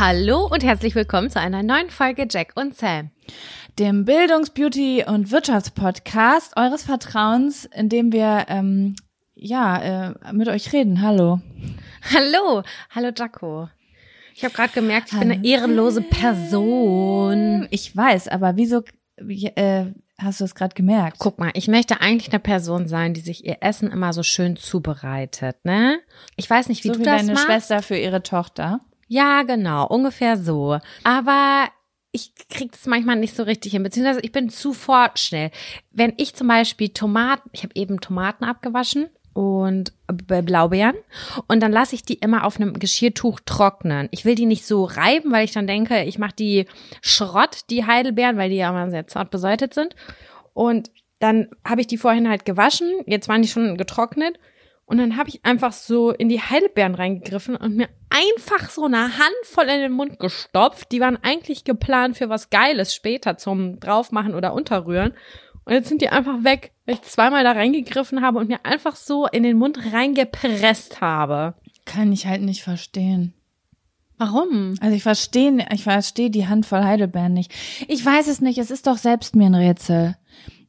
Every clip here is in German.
Hallo und herzlich willkommen zu einer neuen Folge Jack und Sam. Dem Bildungs-, Beauty- und Wirtschaftspodcast eures Vertrauens, in dem wir ähm, ja äh, mit euch reden. Hallo. Hallo, hallo Jaco. Ich habe gerade gemerkt, ich bin eine ehrenlose Person. Ich weiß, aber wieso äh, hast du es gerade gemerkt? Guck mal, ich möchte eigentlich eine Person sein, die sich ihr Essen immer so schön zubereitet, ne? Ich weiß nicht, wie so du wie das deine machst. Schwester für ihre Tochter. Ja, genau, ungefähr so. Aber ich krieg das manchmal nicht so richtig hin, beziehungsweise ich bin zu fortschnell. Wenn ich zum Beispiel Tomaten, ich habe eben Tomaten abgewaschen und Blaubeeren und dann lasse ich die immer auf einem Geschirrtuch trocknen. Ich will die nicht so reiben, weil ich dann denke, ich mache die Schrott, die Heidelbeeren, weil die ja immer sehr zart besäutet sind. Und dann habe ich die vorhin halt gewaschen, jetzt waren die schon getrocknet und dann habe ich einfach so in die Heidelbeeren reingegriffen und mir einfach so eine Handvoll in den Mund gestopft. Die waren eigentlich geplant für was Geiles später zum draufmachen oder unterrühren. Und jetzt sind die einfach weg, weil ich zweimal da reingegriffen habe und mir einfach so in den Mund reingepresst habe. Kann ich halt nicht verstehen. Warum? Also ich verstehe, ich verstehe die Handvoll Heidelbeeren nicht. Ich weiß es nicht, es ist doch selbst mir ein Rätsel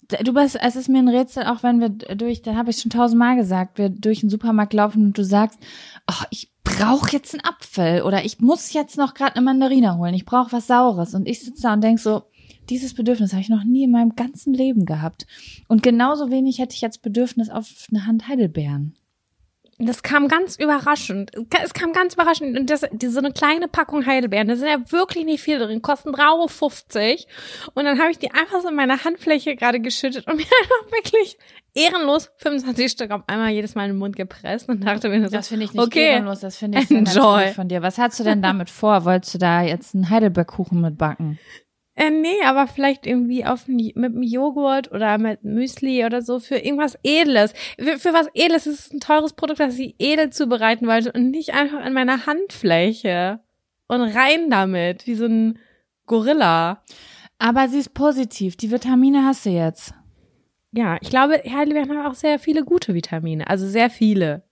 du bist, es ist mir ein Rätsel, auch wenn wir durch, da habe ich schon tausendmal gesagt, wir durch den Supermarkt laufen und du sagst, ach, ich brauche jetzt einen Apfel oder ich muss jetzt noch gerade eine Mandarine holen, ich brauche was Saures. Und ich sitze da und denk so, dieses Bedürfnis habe ich noch nie in meinem ganzen Leben gehabt. Und genauso wenig hätte ich jetzt Bedürfnis auf eine Hand Heidelbeeren. Das kam ganz überraschend. Es kam ganz überraschend. Und das, die, so eine kleine Packung Heidelbeeren, da sind ja wirklich nicht viel drin, kosten 3,50 Euro. Und dann habe ich die einfach so in meine Handfläche gerade geschüttet und mir einfach wirklich ehrenlos 25 Stück auf einmal jedes Mal in den Mund gepresst und dachte mir so, das finde ich nicht okay, ehrenlos, das finde ich enjoy. von dir. Was hast du denn damit vor? Wolltest du da jetzt einen Heidelbergkuchen mitbacken? Äh, nee, aber vielleicht irgendwie auf mit einem Joghurt oder mit Müsli oder so für irgendwas Edles. Für, für was Edles ist es ein teures Produkt, das ich edel zubereiten wollte und nicht einfach in meiner Handfläche. Und rein damit, wie so ein Gorilla. Aber sie ist positiv. Die Vitamine hast du jetzt. Ja, ich glaube, Heidelbeeren haben auch sehr viele gute Vitamine. Also sehr viele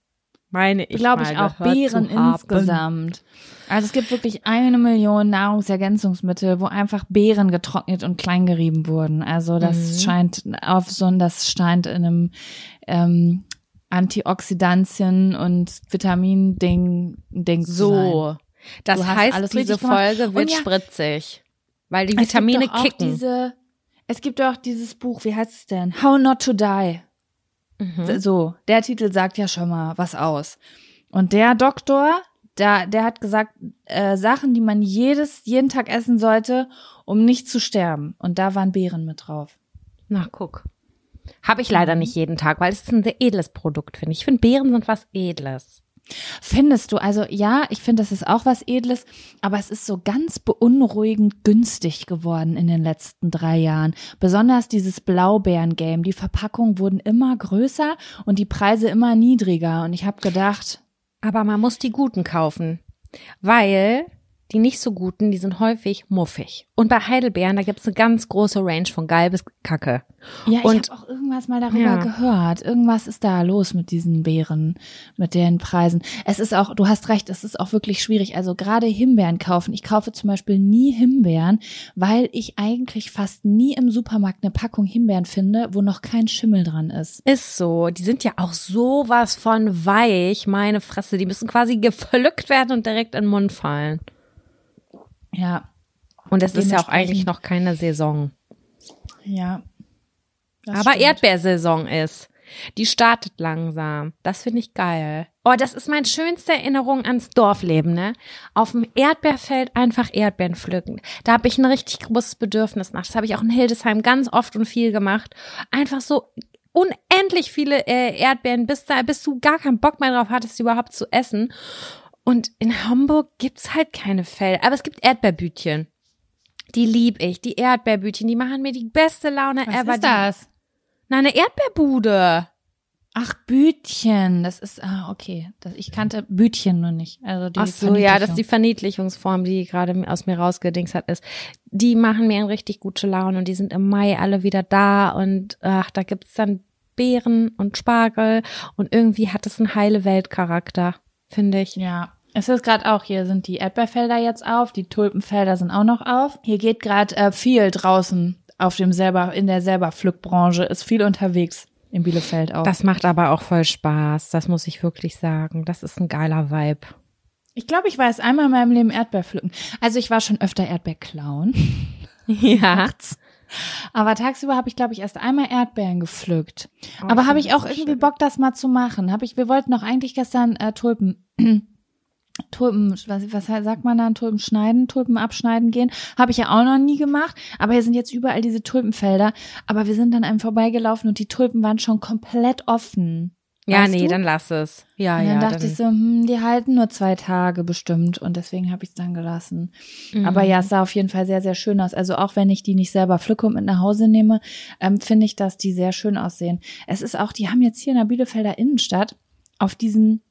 meine ich. Glaube ich auch Beeren insgesamt. Also es gibt wirklich eine Million Nahrungsergänzungsmittel, wo einfach Beeren getrocknet und klein gerieben wurden. Also das mhm. scheint auf so ein, das scheint in einem ähm, Antioxidantien und Vitamin-Ding Ding so. Zu sein. Das heißt, diese Folge wird ja, spritzig, weil die Vitamine kicken. Diese, es gibt auch dieses Buch, wie heißt es denn? How Not to Die. Mhm. So, der Titel sagt ja schon mal was aus. Und der Doktor, der, der hat gesagt, äh, Sachen, die man jedes, jeden Tag essen sollte, um nicht zu sterben. Und da waren Beeren mit drauf. Na, guck. Habe ich leider nicht jeden Tag, weil es ist ein sehr edles Produkt, finde ich. Ich finde, Beeren sind was Edles. Findest du? Also ja, ich finde, das ist auch was Edles, aber es ist so ganz beunruhigend günstig geworden in den letzten drei Jahren. Besonders dieses Blaubeeren-Game. Die Verpackungen wurden immer größer und die Preise immer niedriger. Und ich habe gedacht. Aber man muss die guten kaufen, weil die nicht so guten, die sind häufig muffig. Und bei Heidelbeeren, da gibt's eine ganz große Range von geil bis kacke. Ja, ich Und- habe auch irgendwas mal darüber Ja. gehört. Irgendwas ist da los mit diesen Beeren, mit den Preisen. Es ist auch, du hast recht, es ist auch wirklich schwierig. Also gerade Himbeeren kaufen. Ich kaufe zum Beispiel nie Himbeeren, weil ich eigentlich fast nie im Supermarkt eine Packung Himbeeren finde, wo noch kein Schimmel dran ist. Ist so. Die sind ja auch sowas von weich, meine Fresse. Die müssen quasi gepflückt werden und direkt in den Mund fallen. Ja, Und es ist ja auch eigentlich noch keine Saison. ja. Aber stimmt. Erdbeersaison ist. Die startet langsam. Das finde ich geil. Oh, das ist meine schönste Erinnerung ans Dorfleben, ne? Auf dem Erdbeerfeld einfach Erdbeeren pflücken. Da habe ich ein richtig großes Bedürfnis nach. Das habe ich auch in Hildesheim ganz oft und viel gemacht. Einfach so unendlich viele äh, Erdbeeren, bis da, bis du gar keinen Bock mehr drauf hattest, die überhaupt zu essen. Und in Hamburg gibt's halt keine Felder. Aber es gibt Erdbeerbütchen. Die lieb ich. Die Erdbeerbütchen, die machen mir die beste Laune Was ever. ist das? Na, eine Erdbeerbude. Ach, Bütchen. Das ist, ah, okay. Das, ich kannte Bütchen nur nicht. Also die Ach so, ja, das ist die Verniedlichung. Verniedlichungsform, die gerade aus mir rausgedings hat, ist. Die machen mir eine richtig gute Laune und die sind im Mai alle wieder da und ach, da gibt's dann Beeren und Spargel und irgendwie hat es einen heile Weltcharakter, finde ich. Ja, es ist gerade auch, hier sind die Erdbeerfelder jetzt auf, die Tulpenfelder sind auch noch auf. Hier geht gerade äh, viel draußen auf dem selber, in der selber Pflückbranche, ist viel unterwegs in Bielefeld auch. Das macht aber auch voll Spaß, das muss ich wirklich sagen. Das ist ein geiler Vibe. ich glaube, ich war erst einmal in meinem Leben Erdbeer pflücken. Also ich war schon öfter Erdbeer klauen. Ja. Aber tagsüber habe ich, glaube ich, erst einmal Erdbeeren gepflückt. Oh, Aber habe ich auch so irgendwie schön. Bock, das mal zu machen. Habe ich, wir wollten doch eigentlich gestern äh, Tulpen, Tulpen, was, was sagt man dann, Tulpen schneiden, Tulpen abschneiden gehen. Habe ich ja auch noch nie gemacht. Aber hier sind jetzt überall diese Tulpenfelder. Aber wir sind dann einem vorbeigelaufen und die Tulpen waren schon komplett offen. Ja, Weißt nee, du? dann lass es. Ja, Und ja. dann dachte dann- ich so, hm, die halten nur zwei Tage bestimmt und deswegen habe ich es dann gelassen. Mhm. Aber ja, es sah auf jeden Fall sehr, sehr schön aus. Also auch wenn ich die nicht selber pflücke und mit nach Hause nehme, ähm, finde ich, dass die sehr schön aussehen. Es ist auch, die haben jetzt hier in der Bielefelder Innenstadt auf diesen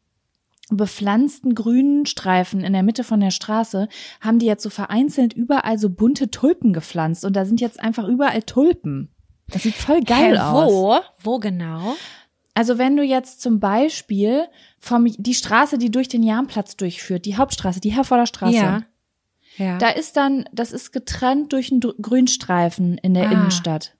bepflanzten grünen Streifen in der Mitte von der Straße haben die jetzt so vereinzelt überall so bunte Tulpen gepflanzt und da sind jetzt einfach überall Tulpen. Das sieht voll geil Hä, aus. Wo? Wo genau? Also wenn du jetzt zum Beispiel vom die Straße, die durch den Jahnplatz durchführt, die Hauptstraße, die Herforder Straße, Ja. Ja. da ist dann, das ist getrennt durch einen Grünstreifen in der Ah. Innenstadt.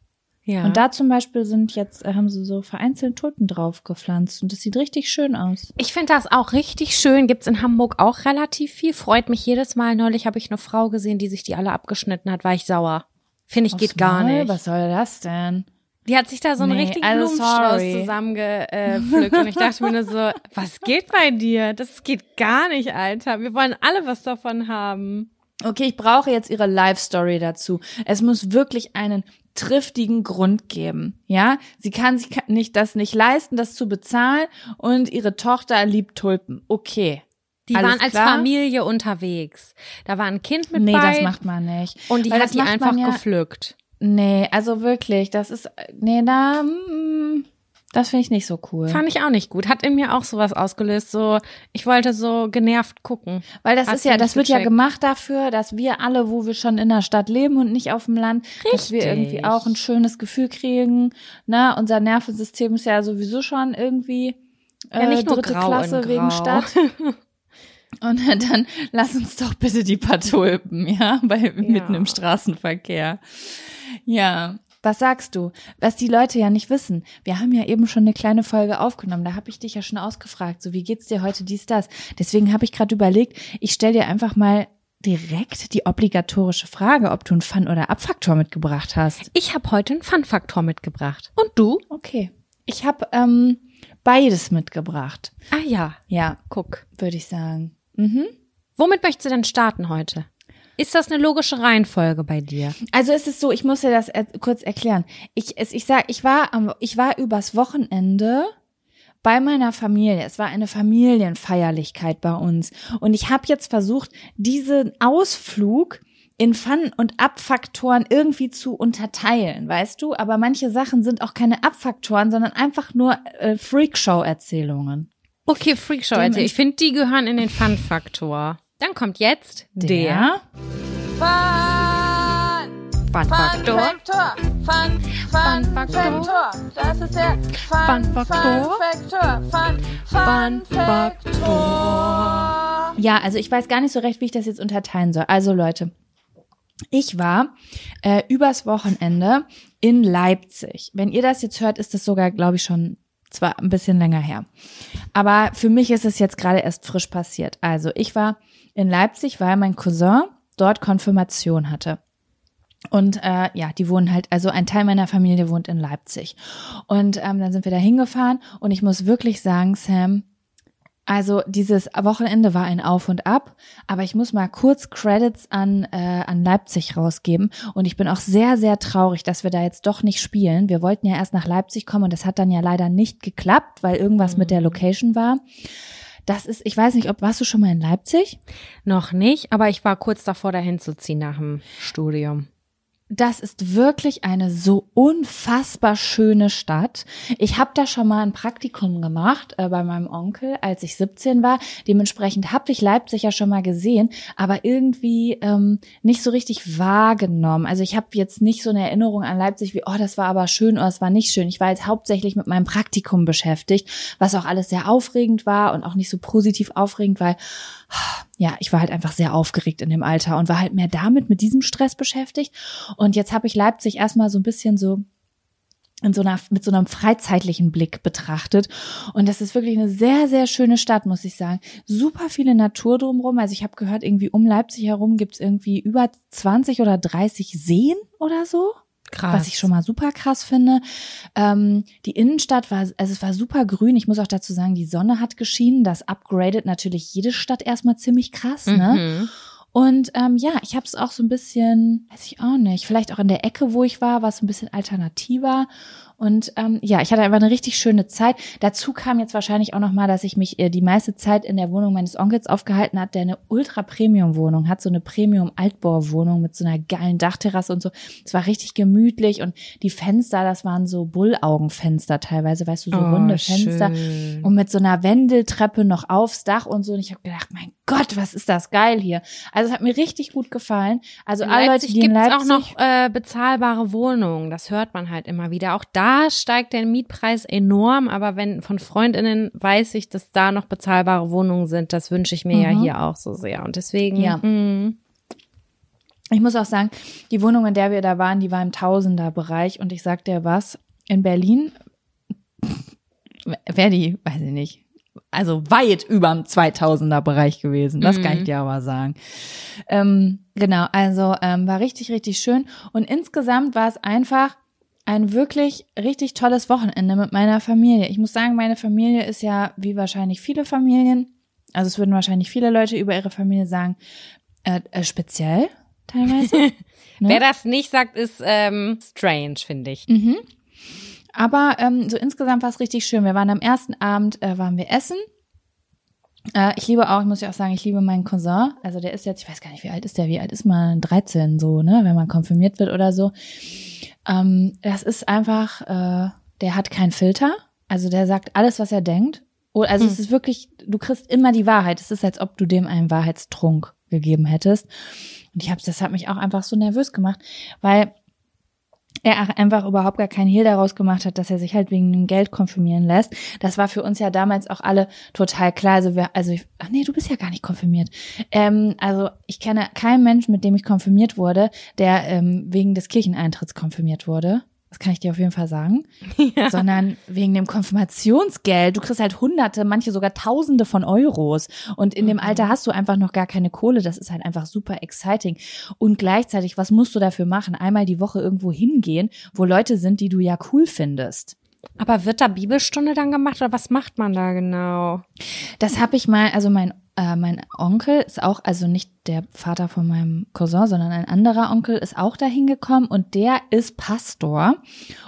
Ja. Und da zum Beispiel sind jetzt, äh, haben sie so vereinzelt Tulpen drauf gepflanzt und das sieht richtig schön aus. Ich finde das auch richtig schön. Gibt's in Hamburg auch relativ viel. Freut mich jedes Mal. Neulich habe ich eine Frau gesehen, die sich die alle abgeschnitten hat. War ich sauer. Finde ich Aufs geht gar Maul? nicht. Was soll das denn? Die hat sich da so einen Nee, richtigen also Blumenstrauß zusammengepflückt. und ich dachte mir nur so, was geht bei dir? Das geht gar nicht, Alter. Wir wollen alle was davon haben. Okay, ich brauche jetzt ihre Live-Story dazu. Es muss wirklich einen triftigen Grund geben. Ja, sie kann sich nicht das nicht leisten, das zu bezahlen und ihre Tochter liebt Tulpen. Okay. Die Alles waren als klar? Familie unterwegs. Da war ein Kind mit Nee, bei. das macht man nicht. und die Weil hat die einfach ja- gepflückt. Nee, also wirklich, das ist nee, da mm, das finde ich nicht so cool. Fand ich auch nicht gut. Hat in mir auch sowas ausgelöst. So, ich wollte so genervt gucken. Weil das Hast ist ja, das wird ja gemacht dafür, dass wir alle, wo wir schon in der Stadt leben und nicht auf dem Land, dass wir Richtig. irgendwie auch ein schönes Gefühl kriegen. Ne? Unser Nervensystem ist ja sowieso schon irgendwie äh, Ja, nicht nur dritte grau Klasse grau. wegen Stadt. Und dann lass uns doch bitte die paar Tulpen, ja, bei mitten im Straßenverkehr. Ja, was sagst du? Was die Leute ja nicht wissen. Wir haben ja eben schon eine kleine Folge aufgenommen. Da habe ich dich ja schon ausgefragt. So, wie geht's dir heute dies, das? Deswegen habe ich gerade überlegt, ich stell dir einfach mal direkt die obligatorische Frage, ob du einen Fun- oder Abfaktor mitgebracht hast. Ich habe heute einen Fun-Faktor mitgebracht. Und du? Okay. Ich habe ähm, beides mitgebracht. Ah ja, Ja, guck. würde ich sagen. Mhm. Womit möchtest du denn starten heute? Ist das eine logische Reihenfolge bei dir? Also es ist so, ich muss dir das er kurz erklären. Ich, es, ich sag, ich war am, ich war übers Wochenende bei meiner Familie. Es war eine Familienfeierlichkeit bei uns. Und ich habe jetzt versucht, diesen Ausflug in Fun- und Abfaktoren irgendwie zu unterteilen, weißt du? Aber manche Sachen sind auch keine Abfaktoren, sondern einfach nur äh, Freakshow-Erzählungen. Okay, Freakshow-Erzählungen. Ich finde, die gehören in den Fun-Faktor. Dann kommt jetzt der, der Fun. Fun Faktor. Fun, Fun, Fun Faktor. Das ist der Fun, Fun Faktor. Faktor. Fun, Fun Faktor. Ja, also ich weiß gar nicht so recht, wie ich das jetzt unterteilen soll. Also Leute, ich war äh, übers Wochenende in Leipzig. Wenn ihr das jetzt hört, ist das sogar, glaube ich, schon zwar ein bisschen länger her. Aber für mich ist es jetzt gerade erst frisch passiert. Also ich war in Leipzig, weil mein Cousin dort Konfirmation hatte. Und äh, ja, die wohnen halt, also ein Teil meiner Familie wohnt in Leipzig. Und ähm, dann sind wir da hingefahren und ich muss wirklich sagen, Sam, also dieses Wochenende war ein Auf und Ab, aber ich muss mal kurz Credits an, äh, an Leipzig rausgeben. Und ich bin auch sehr, sehr traurig, dass wir da jetzt doch nicht spielen. Wir wollten ja erst nach Leipzig kommen und das hat dann ja leider nicht geklappt, weil irgendwas mhm. mit der Location war. Das ist, ich weiß nicht, ob warst du schon mal in Leipzig? Noch nicht, aber ich war kurz davor, dahin zu ziehen nach dem Studium. Das ist wirklich eine so unfassbar schöne Stadt. Ich habe da schon mal ein Praktikum gemacht äh, bei meinem Onkel, als ich 17 war. Dementsprechend habe ich Leipzig ja schon mal gesehen, aber irgendwie ähm, nicht so richtig wahrgenommen. Also ich habe jetzt nicht so eine Erinnerung an Leipzig wie, oh, das war aber schön oder es war nicht schön. Ich war jetzt hauptsächlich mit meinem Praktikum beschäftigt, was auch alles sehr aufregend war und auch nicht so positiv aufregend, weil ja, ich war halt einfach sehr aufgeregt in dem Alter und war halt mehr damit, mit diesem Stress beschäftigt. Und jetzt habe ich Leipzig erstmal so ein bisschen so in so einer, mit so einem freizeitlichen Blick betrachtet. Und das ist wirklich eine sehr, sehr schöne Stadt, muss ich sagen. Super viele Natur drumherum. Also ich habe gehört, irgendwie um Leipzig herum gibt's irgendwie über 20 oder 30 Seen oder so. Krass. Was ich schon mal super krass finde. Ähm, die Innenstadt war, also es war super grün. Ich muss auch dazu sagen, die Sonne hat geschienen. Das upgradet natürlich jede Stadt erstmal ziemlich krass, ne? Mhm. Und ähm, ja, ich habe es auch so ein bisschen, weiß ich auch nicht, vielleicht auch in der Ecke, wo ich war, war es ein bisschen alternativer. Und ähm, ja, ich hatte einfach eine richtig schöne Zeit. Dazu kam jetzt wahrscheinlich auch noch mal, dass ich mich äh, die meiste Zeit in der Wohnung meines Onkels aufgehalten hat, der eine Ultra-Premium-Wohnung hat, so eine Premium-Altbauwohnung mit so einer geilen Dachterrasse und so. Es war richtig gemütlich und die Fenster, das waren so Bullaugenfenster teilweise, weißt du, so Oh, runde Fenster schön. und mit so einer Wendeltreppe noch aufs Dach und so. Und ich habe gedacht, mein Gott, was ist das geil hier. Also es hat mir richtig gut gefallen. Also In alle Leute, Leipzig die in gibt es Leipzig auch noch äh, bezahlbare Wohnungen. Das hört man halt immer wieder. Auch da steigt der Mietpreis enorm, aber wenn von Freundinnen weiß ich, dass da noch bezahlbare Wohnungen sind, das wünsche ich mir ja Mhm. hier auch so sehr. Und deswegen, Ja. mh, Ich muss auch sagen, die Wohnung, in der wir da waren, die war im Tausenderbereich und ich sag dir was, in Berlin die, weiß ich nicht, also weit über dem 2000er Bereich gewesen, das kann ich dir aber sagen. Ähm, genau, also ähm, war richtig, richtig schön und insgesamt war es einfach ein wirklich richtig tolles Wochenende mit meiner Familie. Ich muss sagen, meine Familie ist ja wie wahrscheinlich viele Familien, also es würden wahrscheinlich viele Leute über ihre Familie sagen, äh, äh, speziell teilweise. Ne? wer das nicht sagt, ist ähm, strange, finde ich. Mhm. Aber ähm, so insgesamt war es richtig schön. Wir waren am ersten Abend, äh, waren wir essen. Äh, ich liebe auch, ich muss ja auch sagen, ich liebe meinen Cousin. Also der ist jetzt, ich weiß gar nicht, wie alt ist der? Wie alt ist man? 13 so, ne? Wenn man konfirmiert wird oder so. Ähm, das ist einfach, äh, der hat keinen Filter. Also der sagt alles, was er denkt. Oh, Also Hm. es ist wirklich, du kriegst immer die Wahrheit. Es ist, als ob du dem einen Wahrheitstrunk gegeben hättest. Und ich hab's, das hat mich auch einfach so nervös gemacht, weil er einfach überhaupt gar keinen Hehl daraus gemacht hat, dass er sich halt wegen dem Geld konfirmieren lässt. Das war für uns ja damals auch alle total klar. Also, wir, also ich, ach nee, du bist ja gar nicht konfirmiert. Ähm, also ich kenne keinen Menschen, mit dem ich konfirmiert wurde, der ähm, wegen des Kircheneintritts konfirmiert wurde. Das kann ich dir auf jeden Fall sagen. Sondern wegen dem Konfirmationsgeld. Du kriegst halt Hunderte, manche sogar Tausende von Euros. Und in dem Alter hast du einfach noch gar keine Kohle. Das ist halt einfach super exciting. Und gleichzeitig, was musst du dafür machen? Einmal die Woche irgendwo hingehen, wo Leute sind, die du ja cool findest. Aber wird da Bibelstunde dann gemacht oder was macht man da genau? Das habe ich mal, also mein äh, mein Onkel ist auch, also nicht der Vater von meinem Cousin, sondern ein anderer Onkel ist auch dahin gekommen und der ist Pastor.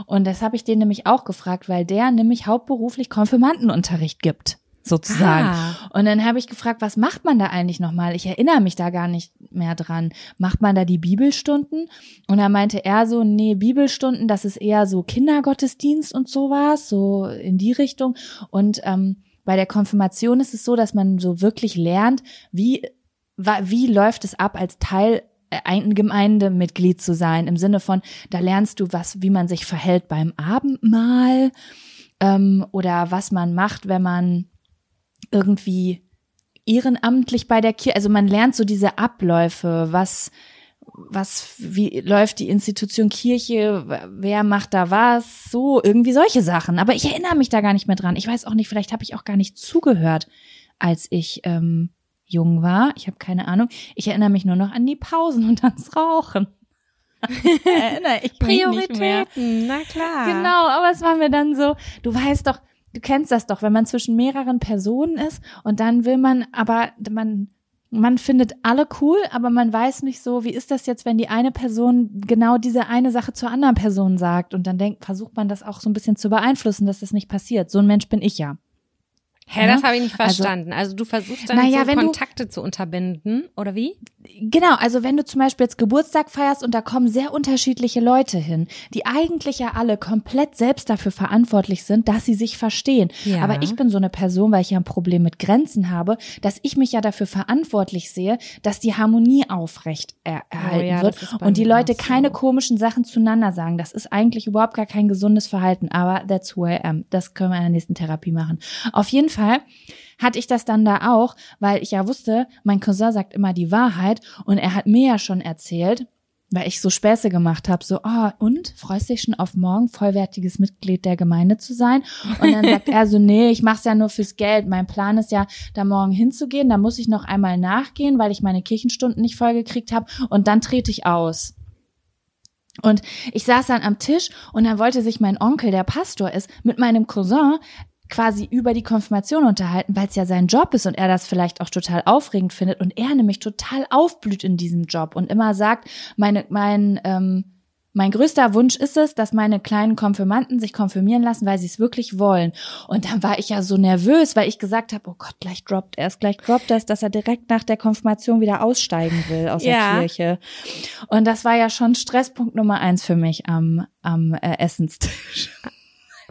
Und das habe ich den nämlich auch gefragt, weil der nämlich hauptberuflich Konfirmandenunterricht gibt sozusagen. Ah. Und dann habe ich gefragt, was macht man da eigentlich nochmal? Ich erinnere mich da gar nicht mehr dran. Macht man da die Bibelstunden? Und da meinte er so, nee, Bibelstunden, das ist eher so Kindergottesdienst und sowas, so in die Richtung. Und ähm, bei der Konfirmation ist es so, dass man so wirklich lernt, wie, wie läuft es ab als Teil äh, ein Gemeindemitglied zu sein, im Sinne von, da lernst du was, wie man sich verhält beim Abendmahl ähm, oder was man macht, wenn man irgendwie ehrenamtlich bei der Kirche, also man lernt so diese Abläufe, was, was, wie läuft die Institution Kirche, wer macht da was, so, irgendwie solche Sachen. Aber ich erinnere mich da gar nicht mehr dran. Ich weiß auch nicht, vielleicht habe ich auch gar nicht zugehört, als ich ähm, jung war. Ich habe keine Ahnung. Ich erinnere mich nur noch an die Pausen und ans Rauchen. erinnere ich. Prioritäten, na klar. Genau, aber es war mir dann so, du weißt doch, du kennst das doch, wenn man zwischen mehreren Personen ist und dann will man, aber man, man findet alle cool, aber man weiß nicht so, wie ist das jetzt, wenn die eine Person genau diese eine Sache zur anderen Person sagt und dann denkt, versucht man das auch so ein bisschen zu beeinflussen, dass das nicht passiert. So ein Mensch bin ich ja. Hä, das Ja? habe ich nicht Also- verstanden. Also, du versuchst dann Naja, so wenn du- Kontakte zu unterbinden, oder wie? Genau, also wenn du zum Beispiel jetzt Geburtstag feierst und da kommen sehr unterschiedliche Leute hin, die eigentlich ja alle komplett selbst dafür verantwortlich sind, dass sie sich verstehen. Ja. Aber ich bin so eine Person, weil ich ja ein Problem mit Grenzen habe, dass ich mich ja dafür verantwortlich sehe, dass die Harmonie aufrecht er erhalten Oh ja, wird und die Leute so. keine komischen Sachen zueinander sagen. Das ist eigentlich überhaupt gar kein gesundes Verhalten, aber that's who I am. Das können wir in der nächsten Therapie machen. Auf jeden Fall hatte ich das dann da auch, weil ich ja wusste, mein Cousin sagt immer die Wahrheit und er hat mir ja schon erzählt, weil ich so Späße gemacht habe, so, oh, und freust dich schon auf morgen vollwertiges Mitglied der Gemeinde zu sein? Und dann sagt er so, nee, ich mach's ja nur fürs Geld. Mein Plan ist ja, da morgen hinzugehen, da muss ich noch einmal nachgehen, weil ich meine Kirchenstunden nicht vollgekriegt habe und dann trete ich aus. Und ich saß dann am Tisch und dann wollte sich mein Onkel, der Pastor ist, mit meinem Cousin quasi über die Konfirmation unterhalten, weil es ja sein Job ist und er das vielleicht auch total aufregend findet und er nämlich total aufblüht in diesem Job und immer sagt, meine, mein, ähm, mein größter Wunsch ist es, dass meine kleinen Konfirmanden sich konfirmieren lassen, weil sie es wirklich wollen. Und dann war ich ja so nervös, weil ich gesagt habe, oh Gott, gleich droppt er es, gleich droppt er es, dass er direkt nach der Konfirmation wieder aussteigen will aus Ja. der Kirche. Und das war ja schon Stresspunkt Nummer eins für mich am, am äh, Essenstisch.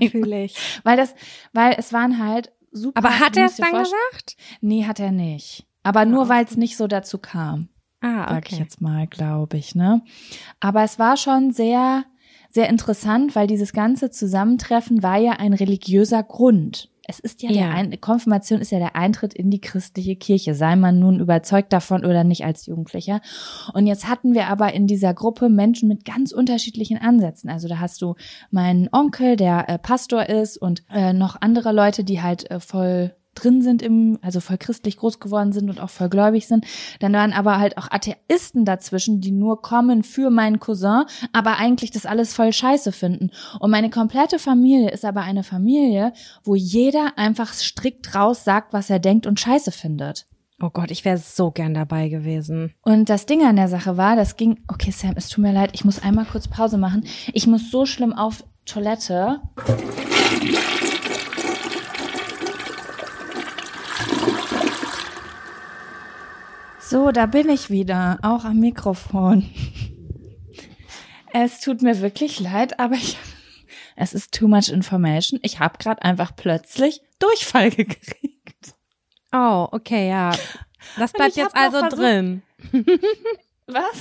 Natürlich. Weil das, weil es waren halt super. Aber hat er es dann gesagt? Nee, hat er nicht. Aber nur weil es nicht so dazu kam, Ah, sag ich okay. jetzt mal, glaube ich, ne? Aber es war schon sehr, sehr interessant, weil dieses ganze Zusammentreffen war ja ein religiöser Grund. Es ist ja, Ja. der ein Konfirmation ist ja der Eintritt in die christliche Kirche, sei man nun überzeugt davon oder nicht als Jugendlicher. Und jetzt hatten wir aber in dieser Gruppe Menschen mit ganz unterschiedlichen Ansätzen. Also da hast du meinen Onkel, der äh, Pastor ist und äh, noch andere Leute, die halt äh, voll drin sind im, also voll christlich groß geworden sind und auch voll gläubig sind. Dann waren aber halt auch Atheisten dazwischen, die nur kommen für meinen Cousin, aber eigentlich das alles voll scheiße finden. Und meine komplette Familie ist aber eine Familie, wo jeder einfach strikt raus sagt, was er denkt und scheiße findet. Oh Gott, ich wäre so gern dabei gewesen. Und das Ding an der Sache war, das ging, okay Sam, es tut mir leid, ich muss einmal kurz Pause machen. Ich muss so schlimm auf Toilette. So, da bin ich wieder, auch am Mikrofon. Es tut mir wirklich leid, aber ich, es ist too much information. Ich habe gerade einfach plötzlich Durchfall gekriegt. Oh, okay, ja. Das bleibt jetzt also versucht- drin. Was?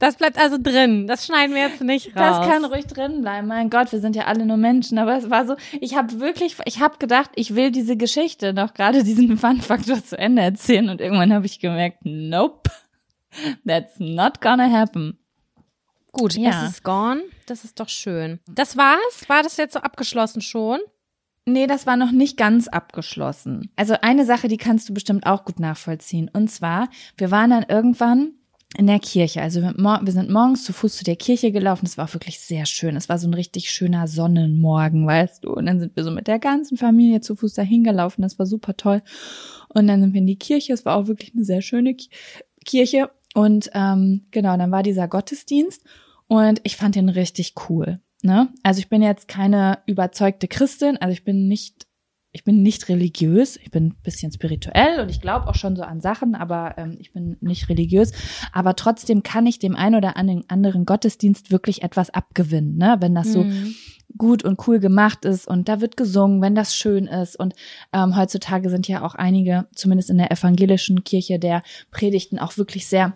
Das bleibt also drin. Das schneiden wir jetzt nicht raus. Das kann ruhig drin bleiben. Mein Gott, wir sind ja alle nur Menschen. Aber es war so, ich habe wirklich, ich habe gedacht, ich will diese Geschichte noch gerade diesen Fun-Faktor zu Ende erzählen. Und irgendwann habe ich gemerkt, nope, that's not gonna happen. Gut, Ja. es ist gone. Das ist doch schön. Das war's? War das jetzt so abgeschlossen schon? Nee, das war noch nicht ganz abgeschlossen. Also eine Sache, die kannst du bestimmt auch gut nachvollziehen. Und zwar, wir waren dann irgendwann in der Kirche. Also wir, sind morgens zu Fuß zu der Kirche gelaufen. Es war auch wirklich sehr schön. Es war so ein richtig schöner Sonnenmorgen, weißt du. Und dann sind wir so mit der ganzen Familie zu Fuß dahin gelaufen. Das war super toll. Und dann sind wir in die Kirche. Es war auch wirklich eine sehr schöne Ki- Kirche. Und ähm, genau, dann war dieser Gottesdienst und ich fand den richtig cool. Ne? Also ich bin jetzt keine überzeugte Christin, also ich bin nicht, ich bin nicht religiös, ich bin ein bisschen spirituell und ich glaube auch schon so an Sachen, aber ähm, ich bin nicht religiös. Aber trotzdem kann ich dem einen oder anderen Gottesdienst wirklich etwas abgewinnen, ne? wenn das so Mhm. gut und cool gemacht ist und da wird gesungen, wenn das schön ist. Und ähm, heutzutage sind ja auch einige, zumindest in der evangelischen Kirche, der Predigten auch wirklich sehr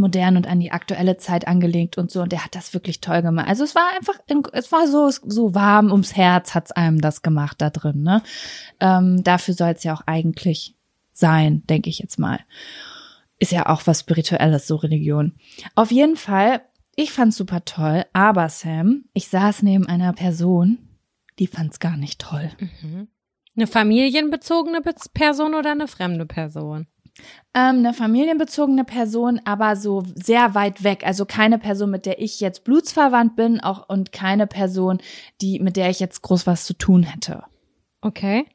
modern und an die aktuelle Zeit angelegt und so. Und der hat das wirklich toll gemacht. Also es war einfach, es war so, so warm ums Herz hat's einem das gemacht da drin. Ne? Ähm, dafür soll es ja auch eigentlich sein, denke ich jetzt mal. Ist ja auch was Spirituelles, so Religion. Auf jeden Fall, ich fand's super toll, aber Sam, ich saß neben einer Person, die fand's gar nicht toll. Mhm. Eine familienbezogene Bez- Person oder eine fremde Person? Ähm, eine familienbezogene Person, aber so sehr weit weg. Also keine Person, mit der ich jetzt blutsverwandt bin, auch und keine Person, die mit der ich jetzt groß was zu tun hätte. Okay.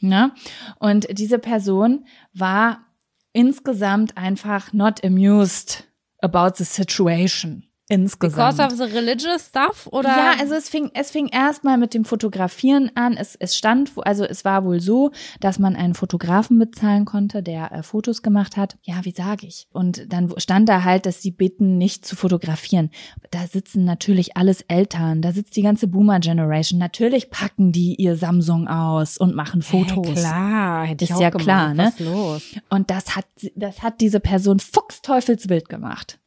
Ne? Und diese Person war insgesamt einfach not amused about the situation. Insgesamt. Because of the religious stuff oder? Ja, also es fing, es fing erstmal mit dem Fotografieren an. Es, es stand, wo- also es war wohl so, dass man einen Fotografen bezahlen konnte, der äh, Fotos gemacht hat. Ja, wie sage ich? Und dann stand da halt, dass sie bitten, nicht zu fotografieren. Da sitzen natürlich alles Eltern, da sitzt die ganze Boomer-Generation. Natürlich packen die ihr Samsung aus und machen Fotos. Hä, klar, hätte ich Ist auch ja gemacht. klar, ne? Was ist los? Und das hat, das hat diese Person fuchsteufelswild gemacht.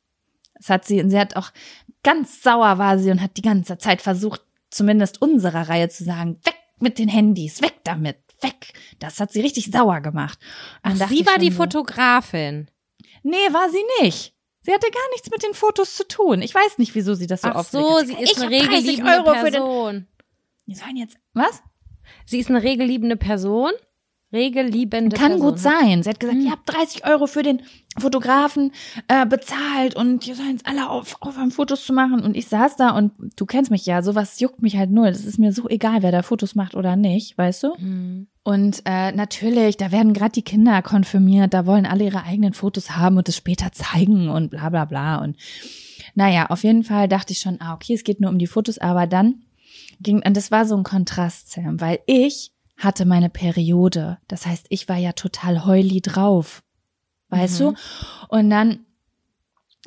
Das hat sie, und sie hat auch ganz sauer war sie und hat die ganze Zeit versucht, zumindest unserer Reihe zu sagen, weg mit den Handys, weg damit, weg. Das hat sie richtig sauer gemacht. Ach, sie war die so, Fotografin. Nee, war sie nicht. Sie hatte gar nichts mit den Fotos zu tun. Ich weiß nicht, wieso sie das so Ach aufregt. so, sie ist ich eine hab 30 regelliebende Euro für den. Person. Die sollen jetzt, was? Sie ist eine regelliebende Person. Regelliebende Kann Person. gut sein. Sie hat gesagt, Hm. ihr habt 30 Euro für den Fotografen äh, bezahlt und ihr sollt jetzt alle auf, aufhören, Fotos zu machen. Und ich saß da und du kennst mich ja, sowas juckt mich halt null. Das ist mir so egal, wer da Fotos macht oder nicht, weißt du? Hm. Und äh, natürlich, da werden gerade die Kinder konfirmiert, da wollen alle ihre eigenen Fotos haben und es später zeigen und bla bla bla. Und naja, auf jeden Fall dachte ich schon, ah, okay, es geht nur um die Fotos, aber dann ging, und das war so ein Kontrast, Sam, weil ich hatte meine Periode. Das heißt, ich war ja total heuli drauf. Weißt Mhm. du? Und dann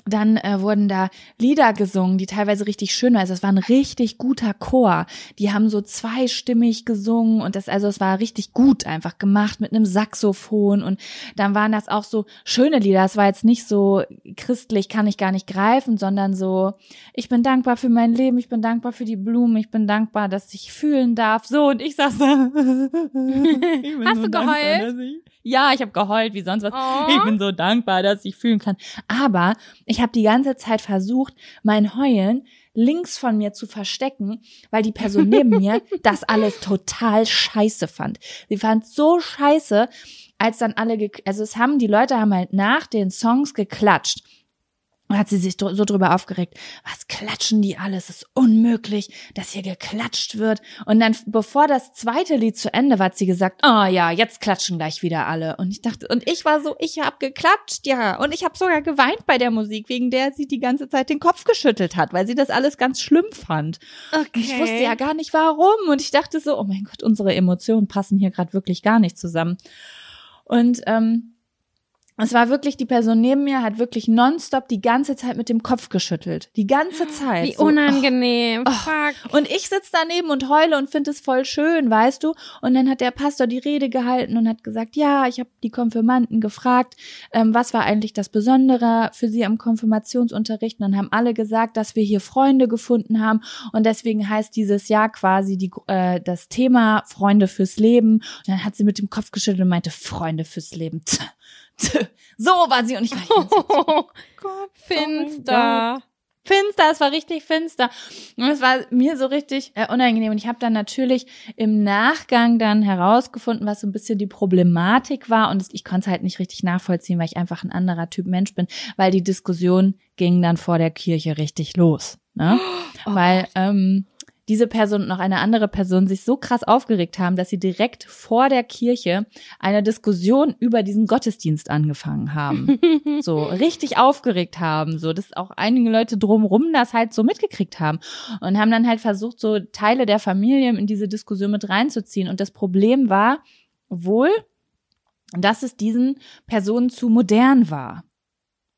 dann äh, wurden da Lieder gesungen, die teilweise richtig schön waren. Also es war ein richtig guter Chor. Die haben so zweistimmig gesungen und das, also es war richtig gut einfach gemacht mit einem Saxophon und dann waren das auch so schöne Lieder. Es war jetzt nicht so christlich, kann ich gar nicht greifen, sondern so, ich bin dankbar für mein Leben, ich bin dankbar für die Blumen, ich bin dankbar, dass ich fühlen darf. So und ich saß da. Hast du dankbar, geheult? Ja, ich habe geheult, wie sonst was. Oh. Ich bin so dankbar, dass ich fühlen kann. Aber ich habe die ganze Zeit versucht, mein Heulen links von mir zu verstecken, weil die Person neben mir das alles total scheiße fand. Sie fand so scheiße, als dann alle, also es haben, die Leute haben halt nach den Songs geklatscht. Und hat sie sich so drüber aufgeregt. Was klatschen die alles? Es ist unmöglich, dass hier geklatscht wird. Und dann, bevor das zweite Lied zu Ende war, hat sie gesagt, oh ja, jetzt klatschen gleich wieder alle. Und ich dachte, und ich war so, ich hab geklatscht, ja. Und ich habe sogar geweint bei der Musik, wegen der sie die ganze Zeit den Kopf geschüttelt hat, weil sie das alles ganz schlimm fand. Okay. Ich wusste ja gar nicht warum. Und ich dachte so, oh mein Gott, unsere Emotionen passen hier gerade wirklich gar nicht zusammen. Und ähm, es war wirklich, die Person neben mir hat wirklich nonstop die ganze Zeit mit dem Kopf geschüttelt. Die ganze Zeit. Wie So, unangenehm. Oh. Fuck. und ich sitz daneben und heule und finde es voll schön, weißt du? Und dann hat der Pastor die Rede gehalten und hat gesagt, ja, ich habe die Konfirmanden gefragt, ähm, was war eigentlich das Besondere für sie am Konfirmationsunterricht? Und dann haben alle gesagt, dass wir hier Freunde gefunden haben und deswegen heißt dieses Jahr quasi die, äh, das Thema Freunde fürs Leben. Und dann hat sie mit dem Kopf geschüttelt und meinte, Freunde fürs Leben. So war sie und ich war Zeit so, Oh, Finster. finster, es war richtig finster. Und es war mir so richtig äh, unangenehm. Und ich habe dann natürlich im Nachgang dann herausgefunden, was so ein bisschen die Problematik war. Und ich konnte es halt nicht richtig nachvollziehen, weil ich einfach ein anderer Typ Mensch bin, weil die Diskussion ging dann vor der Kirche richtig los. Ne? Oh weil ähm, diese Person und noch eine andere Person sich so krass aufgeregt haben, dass sie direkt vor der Kirche eine Diskussion über diesen Gottesdienst angefangen haben. so richtig aufgeregt haben, so dass auch einige Leute drumrum das halt so mitgekriegt haben und haben dann halt versucht, so Teile der Familie in diese Diskussion mit reinzuziehen. Und das Problem war wohl, dass es diesen Personen zu modern war.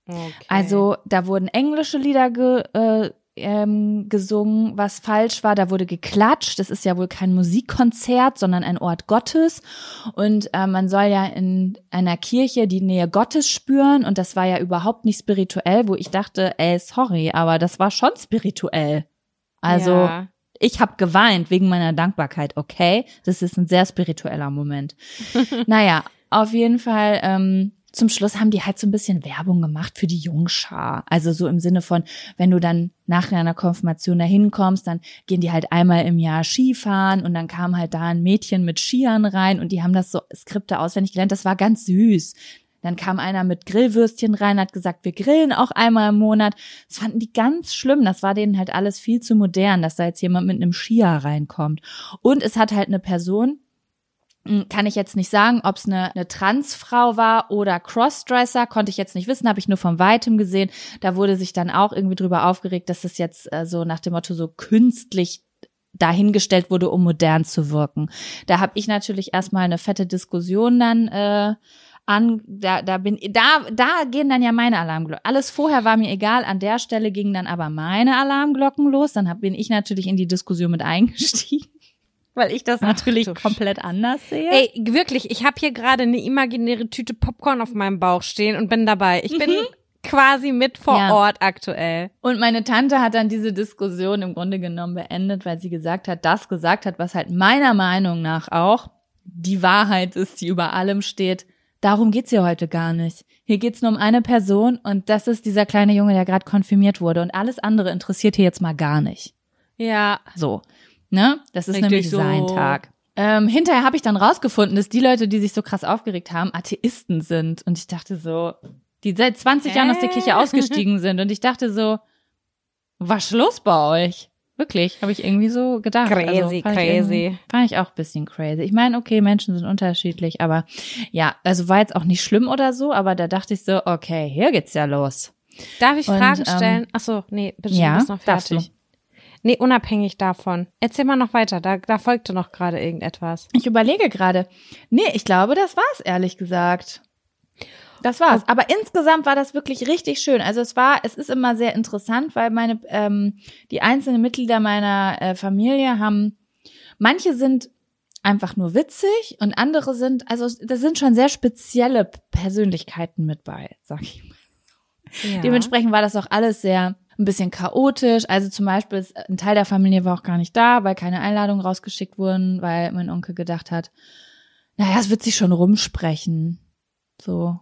Okay. Also da wurden englische Lieder ge, äh, ähm, gesungen, was falsch war. Da wurde geklatscht. Das ist ja wohl kein Musikkonzert, sondern ein Ort Gottes. Und äh, man soll ja in einer Kirche die Nähe Gottes spüren. Und das war ja überhaupt nicht spirituell, wo ich dachte, ey, sorry, aber das war schon spirituell. Also ja. ich habe geweint wegen meiner Dankbarkeit. Okay, das ist ein sehr spiritueller Moment. naja, auf jeden Fall. Ähm, zum Schluss haben die halt so ein bisschen Werbung gemacht für die Jungschar. Also so im Sinne von, wenn du dann nach einer Konfirmation dahin kommst, dann gehen die halt einmal im Jahr Skifahren und dann kam halt da ein Mädchen mit Skiern rein und die haben das so Skripte auswendig gelernt. Das war ganz süß. Dann kam einer mit Grillwürstchen rein, hat gesagt, wir grillen auch einmal im Monat. Das fanden die ganz schlimm. Das war denen halt alles viel zu modern, dass da jetzt jemand mit einem Skier reinkommt. Und es hat halt eine Person, kann ich jetzt nicht sagen, ob es eine, eine Transfrau war oder Crossdresser, konnte ich jetzt nicht wissen, habe ich nur von weitem gesehen. Da wurde sich dann auch irgendwie drüber aufgeregt, dass es jetzt äh, so nach dem Motto so künstlich dahingestellt wurde, um modern zu wirken. Da habe ich natürlich erstmal eine fette Diskussion dann äh, an, da, da bin, da, da gehen dann ja meine Alarmglocken. Alles vorher war mir egal, an der Stelle gingen dann aber meine Alarmglocken los. Dann hab, bin ich natürlich in die Diskussion mit eingestiegen weil ich das natürlich Ach, komplett anders sehe. Ey, wirklich, ich habe hier gerade eine imaginäre Tüte Popcorn auf meinem Bauch stehen und bin dabei. Ich bin mhm. quasi mit vor ja. Ort aktuell. Und meine Tante hat dann diese Diskussion im Grunde genommen beendet, weil sie gesagt hat, das gesagt hat, was halt meiner Meinung nach auch die Wahrheit ist, die über allem steht. Darum geht's hier heute gar nicht. Hier geht's nur um eine Person und das ist dieser kleine Junge, der gerade konfirmiert wurde und alles andere interessiert hier jetzt mal gar nicht. Ja. So. Ne? Das ist Richtig nämlich so. sein Tag. Ähm, hinterher habe ich dann rausgefunden, dass die Leute, die sich so krass aufgeregt haben, Atheisten sind. Und ich dachte so, die seit 20 Jahren aus der Kirche ausgestiegen sind. Und ich dachte so, was Schluss bei euch? Wirklich, habe ich irgendwie so gedacht. Also crazy, also, crazy. Fand ich auch bisschen crazy. Ich meine, okay, Menschen sind unterschiedlich, aber ja, also war jetzt auch nicht schlimm oder so, aber da dachte ich so, okay, hier geht's ja los. Darf ich Fragen Und, stellen? Ähm, Ach so, nee, bitte, ja, du bist noch fertig. Nee, unabhängig davon. Erzähl mal noch weiter, da, da folgte noch gerade irgendetwas. Ich überlege gerade. Nee, ich glaube, das war's, ehrlich gesagt. Das war's. Aber insgesamt war das wirklich richtig schön. Also es war, es ist immer sehr interessant, weil meine, ähm, die einzelnen Mitglieder meiner äh, Familie haben, manche sind einfach nur witzig und andere sind, also da sind schon sehr spezielle Persönlichkeiten mit bei, sag ich mal. Ja. Dementsprechend war das auch alles sehr ein bisschen chaotisch. Also zum Beispiel ist ein Teil der Familie war auch gar nicht da, weil keine Einladungen rausgeschickt wurden, weil mein Onkel gedacht hat, naja, es wird sich schon rumsprechen. So.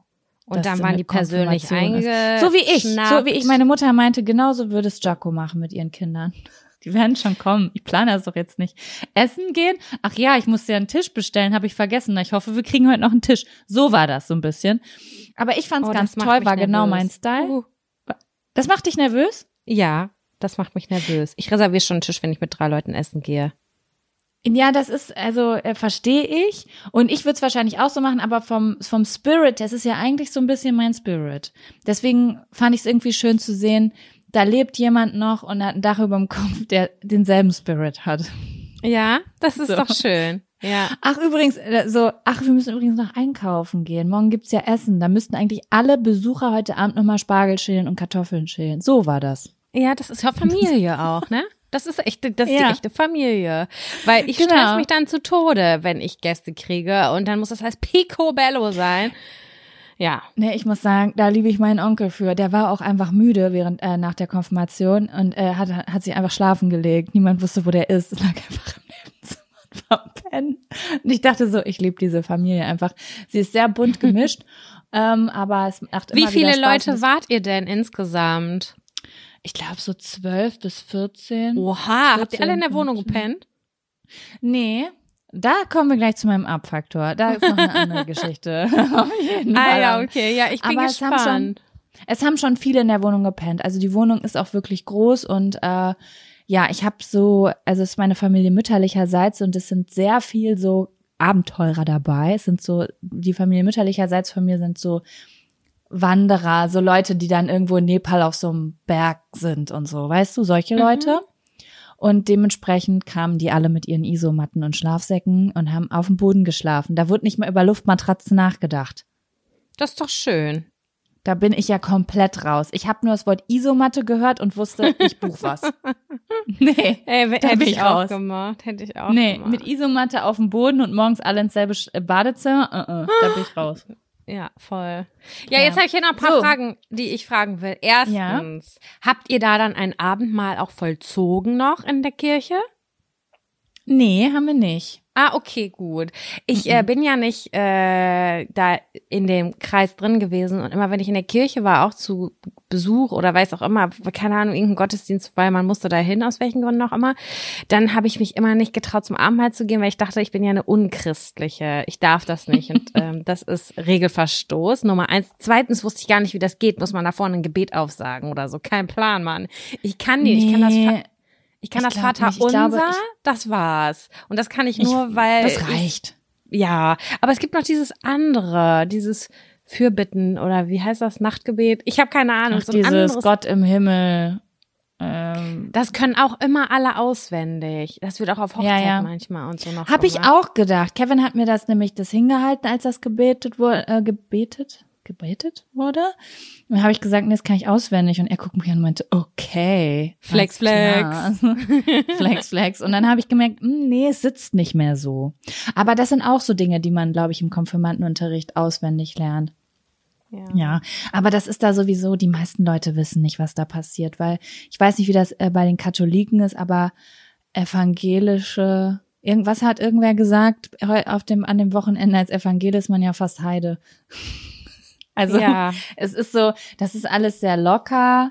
Und dann waren die persönlich einge So wie ich, so wie ich. Meine Mutter meinte, genauso würde es Jaco machen mit ihren Kindern. Die werden schon kommen. Ich plane das doch jetzt nicht. Essen gehen? Ach ja, ich musste ja einen Tisch bestellen, habe ich vergessen. Ich hoffe, wir kriegen heute noch einen Tisch. So war das so ein bisschen. Aber ich fand es oh, ganz toll, war nervös. genau mein Style. Uh. Das macht dich nervös? Ja, das macht mich nervös. Ich reserviere schon einen Tisch, wenn ich mit drei Leuten essen gehe. Ja, das ist, also äh, verstehe ich. Und ich würde es wahrscheinlich auch so machen, aber vom, vom Spirit, das ist ja eigentlich so ein bisschen mein Spirit. Deswegen fand ich es irgendwie schön zu sehen, da lebt jemand noch und hat ein Dach über dem Kopf, der denselben Spirit hat. Ja, das ist so. doch schön. Ja. Ach, übrigens, äh, so, ach, wir müssen übrigens noch einkaufen gehen. Morgen gibt's ja Essen. Da müssten eigentlich alle Besucher heute Abend nochmal Spargel schälen und Kartoffeln schälen. So war das. Ja, das ist ja Familie auch, ne? Das ist echte, das ist ja. die echte Familie. Weil ich genau. stress mich dann zu Tode, wenn ich Gäste kriege. Und dann muss das heißt Picobello sein. Ja. Nee, ich muss sagen, da liebe ich meinen Onkel für. Der war auch einfach müde während äh, nach der Konfirmation und äh, hat, hat sich einfach schlafen gelegt. Niemand wusste, wo der ist. Lag einfach im verpennen. Und ich dachte so, ich liebe diese Familie einfach. Sie ist sehr bunt gemischt, ähm, aber es macht immer Wie viele Leute wart ihr denn insgesamt? ich glaube so zwölf bis 14. Oha, habt ihr alle in der 14, Wohnung 15? gepennt? Nee, da kommen wir gleich zu meinem Abfaktor. Da ist noch eine andere Geschichte. Auf jeden Ah ja, okay, ja, ich bin Aber es haben gespannt. Es haben schon viele in der Wohnung gepennt. Also die Wohnung ist auch wirklich groß und äh, ja, ich habe so, also es ist meine Familie mütterlicherseits und es sind sehr viel so Abenteurer dabei. Es sind so, die Familie mütterlicherseits von mir sind so Wanderer, so Leute, die dann irgendwo in Nepal auf so einem Berg sind und so, weißt du, solche Leute. Und dementsprechend kamen die alle mit ihren Isomatten und Schlafsäcken und haben auf dem Boden geschlafen. Da wurde nicht mehr über Luftmatratzen nachgedacht. Das ist doch schön. Da bin ich ja komplett raus. Ich habe nur das Wort Isomatte gehört und wusste, ich buch was. nee. Ey, Da hätte bin ich ich auch raus. gemacht. Hätte ich auch Nee, gemacht. mit Isomatte auf dem Boden und morgens alle ins selbe äh, Badezimmer, uh -uh, da bin ich raus. Ja, voll. Ja, Ja. jetzt habe ich hier noch ein paar So. Fragen, die ich fragen will. Erstens, habt ihr da dann ein Abendmahl auch vollzogen noch in der Kirche? Nee, haben wir nicht. Ah, okay, gut. Ich äh, bin ja nicht äh, da in dem Kreis drin gewesen und immer wenn ich in der Kirche war, auch zu Besuch oder weiß auch immer, keine Ahnung, irgendein Gottesdienst, weil man musste da hin, aus welchen Gründen auch immer, dann habe ich mich immer nicht getraut, zum Abendmahl zu gehen, weil ich dachte, ich bin ja eine unchristliche. Ich darf das nicht und ähm, das ist Regelverstoß, Nummer eins. Zweitens wusste ich gar nicht, wie das geht. Muss man da vorne ein Gebet aufsagen oder so? Kein Plan, Mann. Ich kann nicht, ich kann das... Ich kann Ich das Vater nicht. Ich glaube, unser, ich- das war's. Und das kann ich ich- nur, weil das ich- reicht. ja, aber es gibt noch dieses andere, dieses Fürbitten oder wie heißt das Nachtgebet? Ich habe keine Ahnung. Ach, so dieses Gott im Himmel. Ähm, das können auch immer alle auswendig. Das wird auch auf Hochzeit Ja, ja. manchmal und so noch. Habe ich auch gedacht. Kevin hat mir das nämlich das hingehalten, als das gebetet wurde, äh, gebetet, gebetet wurde. Und dann habe ich gesagt, nee, das kann ich auswendig. Und er guckt mich an und meinte, okay. Flex, klar. flex, flex. Und dann habe ich gemerkt, hm, nee, es sitzt nicht mehr so. Aber das sind auch so Dinge, die man, glaube ich, im Konfirmandenunterricht auswendig lernt. Ja. Ja, aber das ist da sowieso, die meisten Leute wissen nicht, was da passiert, weil ich weiß nicht, wie das äh, bei den Katholiken ist, aber evangelische, irgendwas hat irgendwer gesagt, auf dem, an dem Wochenende als Evangelie ist man ja fast Heide. Also Ja. es ist so, das ist alles sehr locker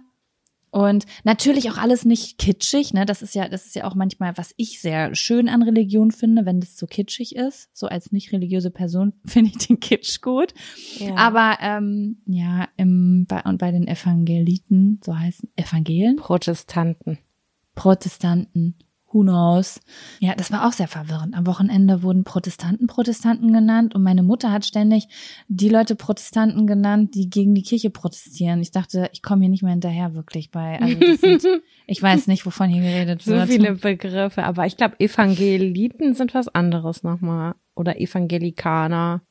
und natürlich auch alles nicht kitschig, ne? Das ist ja, das ist ja auch manchmal, was ich sehr schön an Religion finde, wenn das so kitschig ist. So als nicht religiöse Person finde ich den Kitsch gut. Ja. Aber ähm, ja, im, bei, und bei den Evangeliten, so heißen Evangelien, Protestanten. Protestanten, who knows. Ja, das war auch sehr verwirrend. Am Wochenende wurden Protestanten Protestanten genannt und meine Mutter hat ständig die Leute Protestanten genannt, die gegen die Kirche protestieren. Ich dachte, ich komme hier nicht mehr hinterher wirklich bei. Also das sind, ich weiß nicht, wovon hier geredet So wird. viele Begriffe, aber ich glaube, Evangeliten sind was anderes nochmal. Oder Evangelikaner.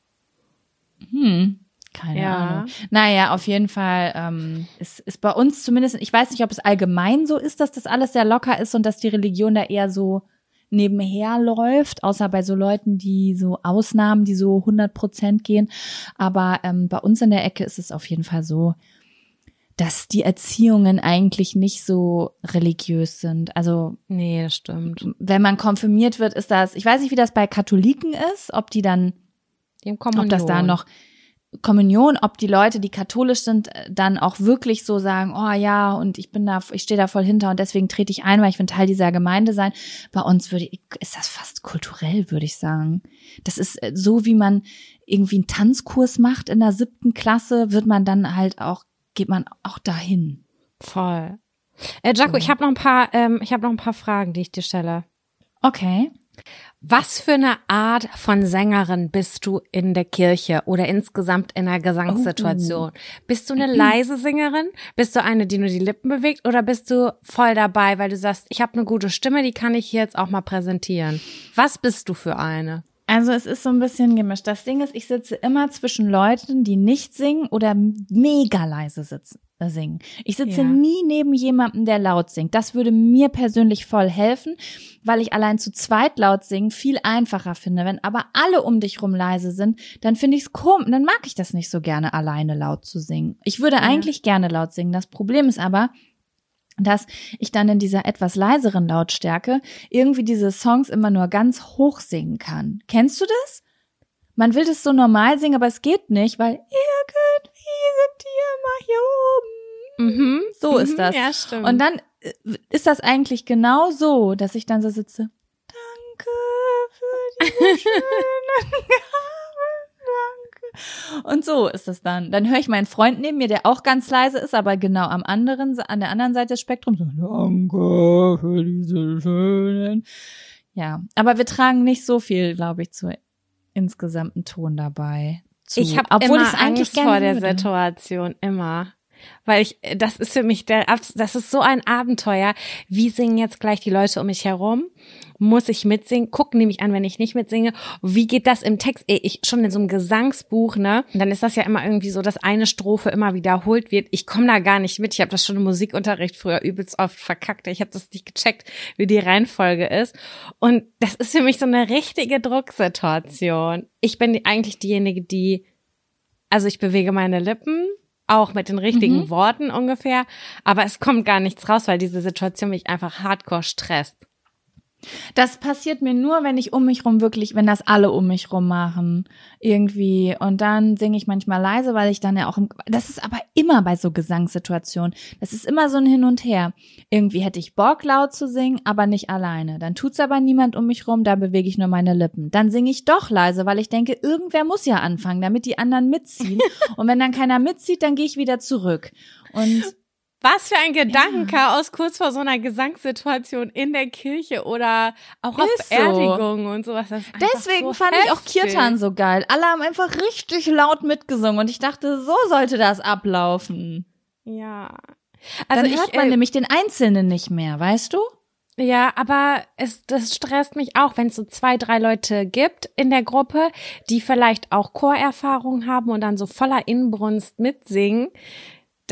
Hm, keine Ja. Ahnung. Naja, auf jeden Fall ähm, ist, ist bei uns zumindest, ich weiß nicht, ob es allgemein so ist, dass das alles sehr locker ist und dass die Religion da eher so nebenher läuft, außer bei so Leuten, die so Ausnahmen, die so 100 Prozent gehen. Aber ähm, bei uns in der Ecke ist es auf jeden Fall so, dass die Erziehungen eigentlich nicht so religiös sind. Also Nee, das stimmt. wenn man konfirmiert wird, ist das, ich weiß nicht, wie das bei Katholiken ist, ob die dann Kommunion. ob das da noch Kommunion, ob die Leute, die katholisch sind, äh, dann auch wirklich so sagen, oh ja, und ich bin da, ich stehe da voll hinter und deswegen trete ich ein, weil ich will Teil dieser Gemeinde sein. Bei uns würde ich, ist das fast kulturell, würde ich sagen. Das ist äh, so, wie man irgendwie einen Tanzkurs macht in der siebten Klasse, wird man dann halt auch, geht man auch dahin. Voll. Äh, Jaco, So. ich habe noch ein paar, ähm, ich habe noch ein paar Fragen, die ich dir stelle. Okay. Was für eine Art von Sängerin bist du in der Kirche oder insgesamt in einer Gesangssituation? Bist du eine leise Sängerin? Bist du eine, die nur die Lippen bewegt oder bist du voll dabei, weil du sagst, ich habe eine gute Stimme, die kann ich hier jetzt auch mal präsentieren? Was bist du für eine? Also es ist so ein bisschen gemischt. Das Ding ist, ich sitze immer zwischen Leuten, die nicht singen oder mega leise sitzen, äh, singen. Ich sitze Ja. nie neben jemandem, der laut singt. Das würde mir persönlich voll helfen, weil ich allein zu zweit laut singen viel einfacher finde. Wenn aber alle um dich rum leise sind, dann finde ich es komisch, dann mag ich das nicht so gerne, alleine laut zu singen. Ich würde eigentlich gerne laut singen. Das Problem ist aber, dass ich dann in dieser etwas leiseren Lautstärke irgendwie diese Songs immer nur ganz hoch singen kann. Kennst du das? Man will das so normal singen, aber es geht nicht, weil irgendwie sind die immer hier oben. Mhm. So ist Mhm, das. Ja, stimmt. Und dann äh, ist das eigentlich genau so, dass ich dann so sitze. Danke für diese schönen. Und so ist es dann. Dann höre ich meinen Freund neben mir, der auch ganz leise ist, aber genau am anderen, an der anderen Seite des Spektrums. Danke für diese schönen. Ja, aber wir tragen nicht so viel, glaube ich, zur insgesamten Ton dabei. Zu. ich habe Obwohl immer ich's eigentlich Angst vor der. Situation immer. Weil ich, das ist für mich der, das ist so ein Abenteuer. Wie singen jetzt gleich die Leute um mich herum? Muss ich mitsingen? Gucken die mich an, wenn ich nicht mitsinge? Wie geht das im Text? Ey, Ich schon in so einem Gesangsbuch, ne? Dann ist das ja immer irgendwie so, dass eine Strophe immer wiederholt wird. Ich komme da gar nicht mit. Ich habe das schon im Musikunterricht früher übelst oft verkackt. Ich habe das nicht gecheckt, wie die Reihenfolge ist. Und das ist für mich so eine richtige Drucksituation. Ich bin eigentlich diejenige, die also ich bewege meine Lippen, auch mit den richtigen Mhm. Worten ungefähr, aber es kommt gar nichts raus, weil diese Situation mich einfach hardcore stresst. Das passiert mir nur, wenn ich um mich rum wirklich, wenn das alle um mich rum machen, irgendwie. Und dann singe ich manchmal leise, weil ich dann ja auch im, das ist aber immer bei so Gesangssituationen. Das ist immer so ein Hin und Her. Irgendwie hätte ich Bock, laut zu singen, aber nicht alleine. Dann tut's aber niemand um mich rum, da bewege ich nur meine Lippen. Dann singe ich doch leise, weil ich denke, irgendwer muss ja anfangen, damit die anderen mitziehen. und wenn dann keiner mitzieht, dann gehe ich wieder zurück. Und Was für ein Gedankenchaos kurz vor so einer Gesangssituation in der Kirche oder auch auf so. Beerdigungen und sowas. Deswegen so fand ich auch heftig. Kirtan so geil. Alle haben einfach richtig laut mitgesungen und ich dachte, so sollte das ablaufen. Ja. Also Also Dann ich, hört man äh, nämlich den Einzelnen nicht mehr, weißt du? Ja, aber es, das stresst mich auch, wenn es so zwei, drei Leute gibt in der Gruppe, die vielleicht auch Chorerfahrung haben und dann so voller Inbrunst mitsingen.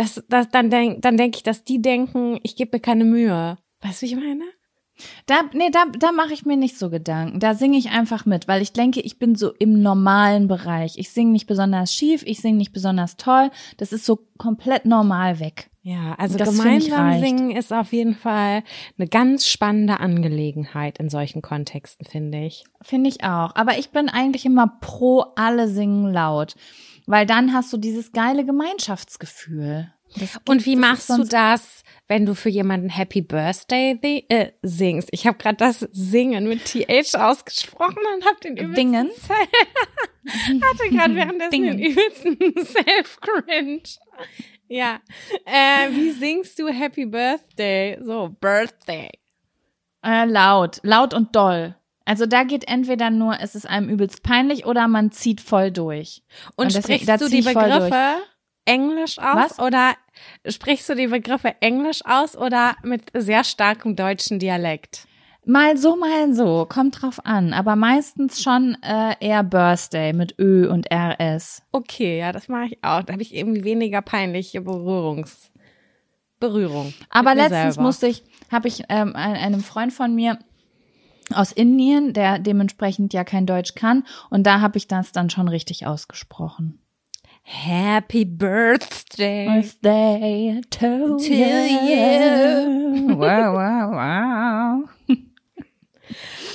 Das, das, dann denk, dann denke ich, dass die denken, ich gebe mir keine Mühe. Weißt du, wie ich meine? Da, nee, da, da mache ich mir nicht so Gedanken. Da singe ich einfach mit, weil ich denke, ich bin so im normalen Bereich. Ich singe nicht besonders schief, ich singe nicht besonders toll. Das ist so komplett normal weg. Ja, also Das gemeinsam singen ist auf jeden Fall eine ganz spannende Angelegenheit in solchen Kontexten, finde ich. Finde ich auch. Aber ich bin eigentlich immer pro alle singen laut. Weil dann hast du dieses geile Gemeinschaftsgefühl. Und wie machst du das, wenn du für jemanden Happy Birthday äh, singst? Ich habe gerade das Singen mit TH ausgesprochen und habe den übelsten Dingen? Hatte gerade währenddessen Dingen. den übelsten Self-Cringe. Ja. Äh, wie singst du Happy Birthday? So, Birthday. Äh, laut, laut und doll. Also da geht entweder nur, es ist einem übelst peinlich oder man zieht voll durch. Und, Und deswegen- sprichst du die Begriffe Englisch aus Was? oder sprichst du die Begriffe Englisch aus oder mit sehr starkem deutschen Dialekt? Mal so, mal so, kommt drauf an. Aber meistens schon äh, eher Birthday mit Ö und RS. Okay, ja, das mache ich auch. Da habe ich irgendwie weniger peinliche Berührungs Berührung. Aber letztens selber. musste ich, habe ich ähm, ein- einem Freund von mir aus Indien, der dementsprechend ja kein Deutsch kann, und da habe ich das dann schon richtig ausgesprochen. Happy Birthday. Birthday to, To you. Wow, wow, wow.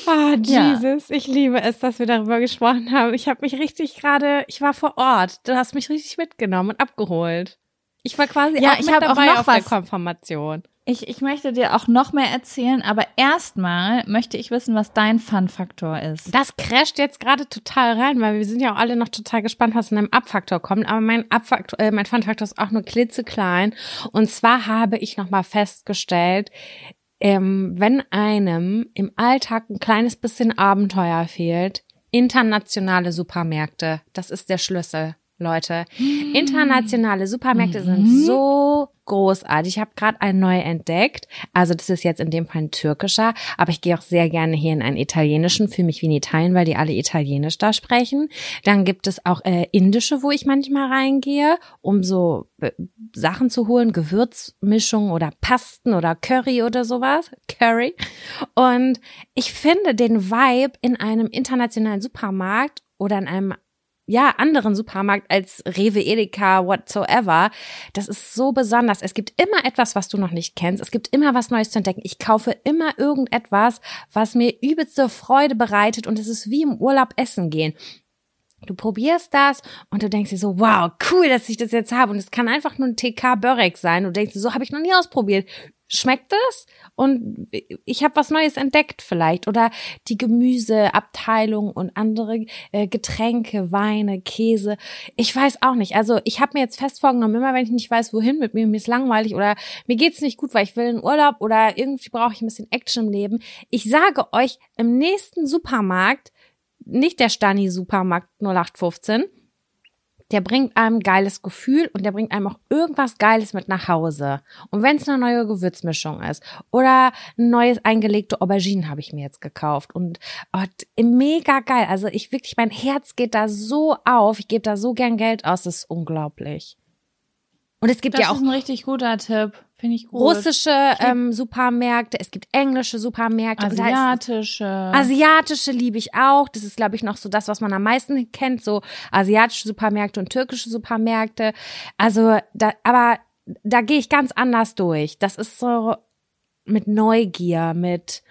Ah, Ja. Jesus, ich liebe es, dass wir darüber gesprochen haben. Ich habe mich richtig gerade, ich war vor Ort. Du hast mich richtig mitgenommen und abgeholt. Ich war quasi Ja, auch ich mit hab auch dabei noch auf der was. Konfirmation. Ich, ich möchte dir auch noch mehr erzählen, aber erstmal möchte ich wissen, was dein Fun-Faktor ist. Das crasht jetzt gerade total rein, weil wir sind ja auch alle noch total gespannt, was in einem Abfaktor kommt. Aber mein Abfaktor, äh, mein Fun-Faktor ist auch nur klitzeklein. Und zwar habe ich nochmal festgestellt, ähm, wenn einem im Alltag ein kleines bisschen Abenteuer fehlt, internationale Supermärkte, das ist der Schlüssel. Leute, internationale Supermärkte sind so großartig. Ich habe gerade einen neu entdeckt. Also das ist jetzt in dem Fall ein türkischer, aber ich gehe auch sehr gerne hier in einen italienischen, fühle mich wie in Italien, weil die alle Italienisch da sprechen. Dann gibt es auch äh, indische, wo ich manchmal reingehe, um so äh, Sachen zu holen, Gewürzmischungen oder Pasten oder Curry oder sowas. Curry. Und ich finde den Vibe in einem internationalen Supermarkt oder in einem ja, anderen Supermarkt als Rewe, Edeka, whatsoever. Das ist so besonders. Es gibt immer etwas, was du noch nicht kennst. Es gibt immer was Neues zu entdecken. Ich kaufe immer irgendetwas, was mir übelste Freude bereitet und es ist wie im Urlaub essen gehen. Du probierst das und du denkst dir so, wow, cool, dass ich das jetzt habe. Und es kann einfach nur ein TK Börek sein. Du denkst dir, so habe ich noch nie ausprobiert. Schmeckt es? Und ich habe was Neues entdeckt vielleicht. Oder die Gemüseabteilung und andere äh, Getränke, Weine, Käse. Ich weiß auch nicht. Also ich habe mir jetzt fest vorgenommen, immer wenn ich nicht weiß, wohin mit mir, mir ist langweilig oder mir geht's nicht gut, weil ich will in Urlaub oder irgendwie brauche ich ein bisschen Action im Leben. Ich sage euch, im nächsten Supermarkt nicht der Stani Supermarkt 0815. Der bringt einem geiles Gefühl und der bringt einem auch irgendwas Geiles mit nach Hause. Und wenn es eine neue Gewürzmischung ist oder ein neues eingelegte Auberginen habe ich mir jetzt gekauft und oh, mega geil. Also ich wirklich, mein Herz geht da so auf. Ich gebe da so gern Geld aus. Das ist unglaublich. Und es gibt Das ja auch ist ein richtig guter Tipp. Finde ich gut. russische ähm, Supermärkte, es gibt englische Supermärkte. und da ist- Asiatische. Asiatische liebe ich auch. Das ist, glaube ich, noch so das, was man am meisten kennt, so asiatische Supermärkte und türkische Supermärkte. Also, da, aber da gehe ich ganz anders durch. Das ist so mit Neugier, mit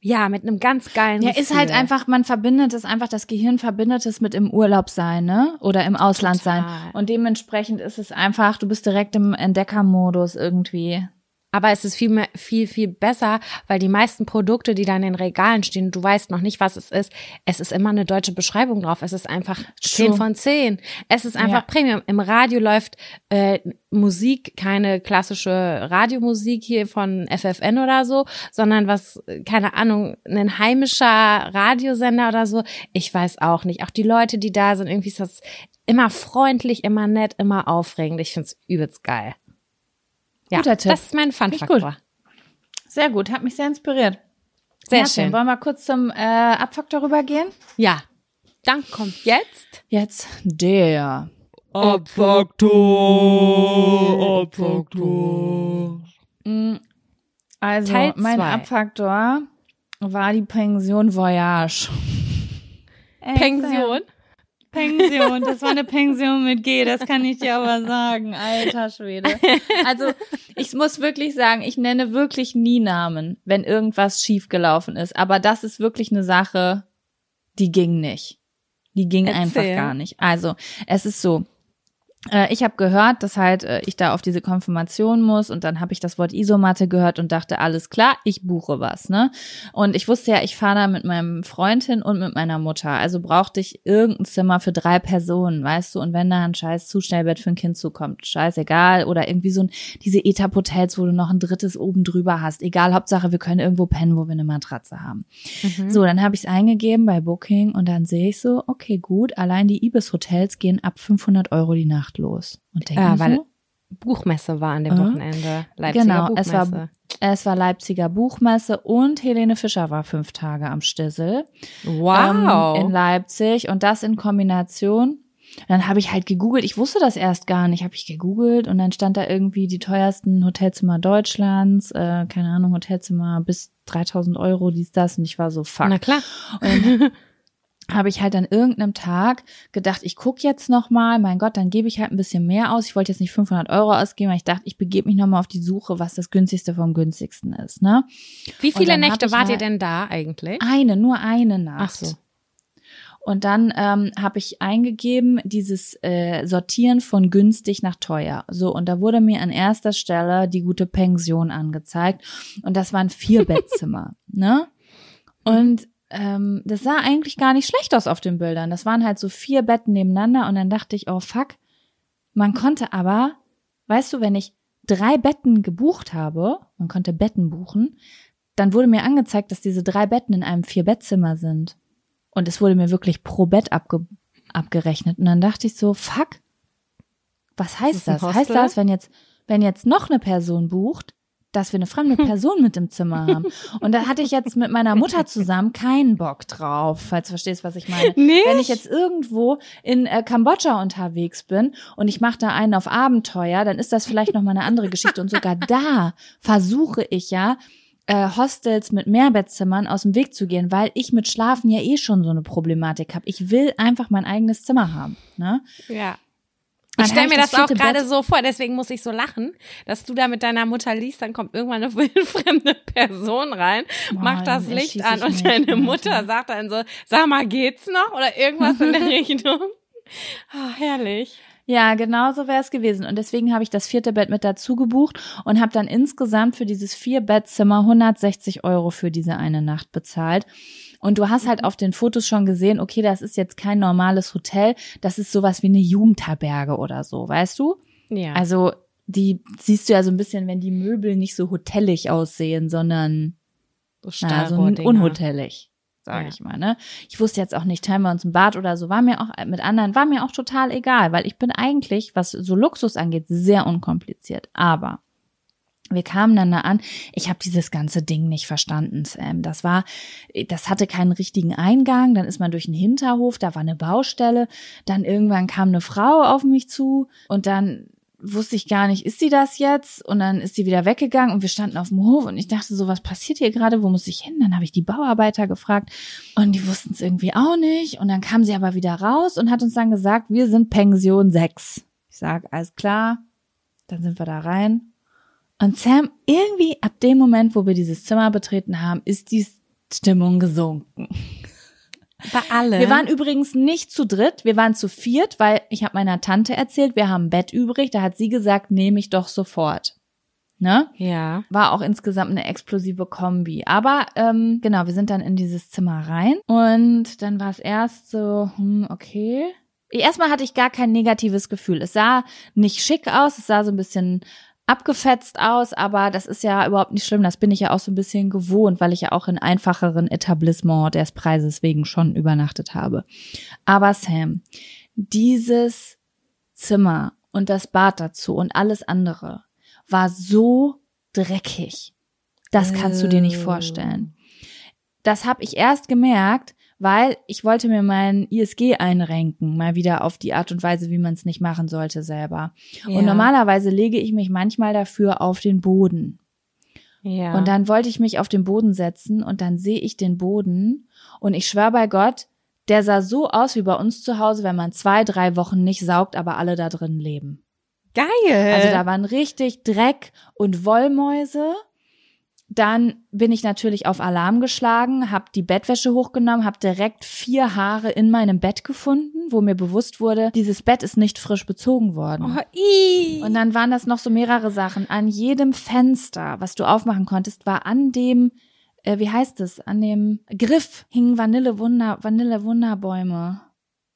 ja, mit einem ganz geilen Ja, ist halt Gefühl. einfach, man verbindet es einfach, das Gehirn verbindet es mit im Urlaub sein, ne? Oder im Ausland sein. Total. Und dementsprechend ist es einfach, du bist direkt im Entdeckermodus irgendwie. Aber es ist viel, mehr, viel, viel besser, weil die meisten Produkte, die da in den Regalen stehen, du weißt noch nicht, was es ist. Es ist immer eine deutsche Beschreibung drauf. Es ist einfach 10 True. von 10. Es ist einfach Ja. Premium. Im Radio läuft äh, Musik, keine klassische Radiomusik hier von FFN oder so, sondern was, keine Ahnung, ein heimischer Radiosender oder so. Ich weiß auch nicht. Auch die Leute, die da sind, irgendwie ist das immer freundlich, immer nett, immer aufregend. Ich find's übelst geil. Ja, Guter Tipp. das ist mein Fun-Faktor. Sehr gut, hat mich sehr inspiriert. Sehr Kerstin, schön. Wollen wir kurz zum äh, Abfaktor rübergehen? Ja. Dann kommt jetzt Jetzt der. Abfaktor, Abfaktor. Mm, Also, Teil mein zwei. Abfaktor war die Pension Voyage. Pension. Pension, das war eine Pension mit G, das kann ich dir aber sagen, alter Schwede. Also, ich muss wirklich sagen, ich nenne wirklich nie Namen, wenn irgendwas schiefgelaufen ist, aber das ist wirklich eine Sache, die ging nicht. Die ging Erzähl. einfach gar nicht. Also, es ist so, ich habe gehört, dass halt äh, ich da auf diese Konfirmation muss und dann habe ich das Wort Isomatte gehört und dachte, alles klar, ich buche was, ne? Und ich wusste ja, ich fahre da mit meinem Freund hin und mit meiner Mutter. Also brauchte ich irgendein Zimmer für drei Personen, weißt du? Und wenn da ein scheiß Zustellbett für ein Kind zukommt, scheißegal. Oder irgendwie so ein, diese Etap-Hotels, wo du noch ein drittes oben drüber hast. Egal, Hauptsache, wir können irgendwo pennen, wo wir eine Matratze haben. Mhm. So, dann habe ich es eingegeben bei Booking und dann sehe ich so, okay, gut, allein die Ibis-Hotels gehen ab 500 Euro die Nacht los. Und denke Ja, mir weil so, Buchmesse war an dem Äh? Wochenende. Leipziger genau, Buchmesse. es war, es war Leipziger Buchmesse und Helene Fischer war fünf Tage am Stissel wow. ähm, in Leipzig und das in Kombination. Dann habe ich halt gegoogelt, ich wusste das erst gar nicht, habe ich gegoogelt und dann stand da irgendwie die teuersten Hotelzimmer Deutschlands, äh, keine Ahnung, Hotelzimmer bis 3000 Euro, dies, das und ich war so, fuck. Na klar. Und habe ich halt an irgendeinem Tag gedacht, ich guck jetzt noch mal, mein Gott, dann gebe ich halt ein bisschen mehr aus. Ich wollte jetzt nicht 500 Euro ausgeben, weil ich dachte, ich begebe mich noch mal auf die Suche, was das günstigste vom günstigsten ist. Ne? Wie viele Nächte wart ihr halt- denn da eigentlich? Eine, nur eine Nacht. Ach so. Und dann ähm, habe ich eingegeben, dieses äh, Sortieren von günstig nach teuer. So, und da wurde mir an erster Stelle die gute Pension angezeigt. Und das waren vier Bettzimmer. Ne? Und ähm, das sah eigentlich gar nicht schlecht aus auf den Bildern. Das waren halt so vier Betten nebeneinander. Und dann dachte ich, oh fuck, man konnte aber, weißt du, wenn ich drei Betten gebucht habe, man konnte Betten buchen, dann wurde mir angezeigt, dass diese drei Betten in einem Vier-Bettzimmer sind. Und es wurde mir wirklich pro Bett abge abgerechnet. Und dann dachte ich so, fuck, was heißt das? Hostel? Heißt das, wenn jetzt, wenn jetzt noch eine Person bucht, dass wir eine fremde Person mit im Zimmer haben? Und da hatte ich jetzt mit meiner Mutter zusammen keinen Bock drauf, falls du verstehst, was ich meine. Nicht? Wenn ich jetzt irgendwo in äh, Kambodscha unterwegs bin und ich mache da einen auf Abenteuer, dann ist das vielleicht noch mal eine andere Geschichte. Und sogar da versuche ich ja, äh, Hostels mit Mehrbettzimmern aus dem Weg zu gehen, weil ich mit Schlafen ja eh schon so eine Problematik habe. Ich will einfach mein eigenes Zimmer haben. Ne? Ja. Ich stelle mir das, auch vierte gerade so vor, deswegen muss ich so lachen, dass du da mit deiner Mutter liest, dann kommt irgendwann eine wildfremde Person rein, Boah, macht das Licht an und deine. Mutter sagt dann so, sag mal, geht's noch? Oder irgendwas in der Richtung. Ah, herrlich. Ja, genau so wäre es gewesen. Und deswegen habe ich das vierte Bett mit dazu gebucht und habe dann insgesamt für dieses Vier-Bettzimmer 160 Euro für diese eine Nacht bezahlt. Und du hast halt auf den Fotos schon gesehen, okay, das ist jetzt kein normales Hotel, das ist sowas wie eine Jugendherberge oder so, weißt du? Ja. Also die siehst du ja so ein bisschen, wenn die Möbel nicht so hotellig aussehen, sondern so na, so unhotellig, sage Ja. ich mal. Ne? Ich wusste jetzt auch nicht, teilen wir uns ein Bad oder so, war mir auch mit anderen, war mir auch total egal, weil ich bin eigentlich, was so Luxus angeht, sehr unkompliziert. Aber wir kamen dann da an. Ich habe dieses ganze Ding nicht verstanden, Sam. Das war, das hatte keinen richtigen Eingang. Dann ist man durch einen Hinterhof, da war eine Baustelle. Dann irgendwann kam eine Frau auf mich zu und dann wusste ich gar nicht, ist sie das jetzt? Und dann ist sie wieder weggegangen und wir standen auf dem Hof und ich dachte so, was passiert hier gerade? Wo muss ich hin? Dann habe ich die Bauarbeiter gefragt und die wussten es irgendwie auch nicht. Und dann kam sie aber wieder raus und hat uns dann gesagt, wir sind Pension 6. Ich sag, alles klar. Dann sind wir da rein. Und Sam, irgendwie ab dem Moment, wo wir dieses Zimmer betreten haben, ist die Stimmung gesunken. Bei alle. Wir waren übrigens nicht zu dritt, wir waren zu viert, weil ich habe meiner Tante erzählt, wir haben ein Bett übrig, da hat sie gesagt, nehme ich doch sofort. Ne? ja. War auch insgesamt eine explosive Kombi. Aber ähm, genau, wir sind dann in dieses Zimmer rein und dann war es erst so, hm, okay. Erstmal hatte ich gar kein negatives Gefühl. Es sah nicht schick aus, es sah so ein bisschen abgefetzt aus, aber das ist ja überhaupt nicht schlimm. Das bin ich ja auch so ein bisschen gewohnt, weil ich ja auch in einfacheren Etablissement des Preises wegen schon übernachtet habe. Aber Sam, dieses Zimmer und das Bad dazu und alles andere war so dreckig. Das kannst du dir nicht vorstellen. Das habe ich erst gemerkt, weil ich wollte mir mein ISG einrenken, mal wieder auf die Art und Weise, wie man es nicht machen sollte selber. Ja. Und normalerweise lege ich mich manchmal dafür auf den Boden. Ja. Und dann wollte ich mich auf den Boden setzen und dann sehe ich den Boden und ich schwör bei Gott, der sah so aus wie bei uns zu Hause, wenn man zwei, drei Wochen nicht saugt, aber alle da drin leben. geil. Also da waren richtig Dreck und Wollmäuse. Dann bin ich natürlich auf Alarm geschlagen, habe die Bettwäsche hochgenommen, habe direkt vier Haare in meinem Bett gefunden, wo mir bewusst wurde, dieses Bett ist nicht frisch bezogen worden. oh. Und dann waren das noch so mehrere Sachen. An jedem Fenster, was du aufmachen konntest, war an dem, äh, wie heißt es, an dem Griff hingen Vanille Wunder, Vanille Wunderbäume.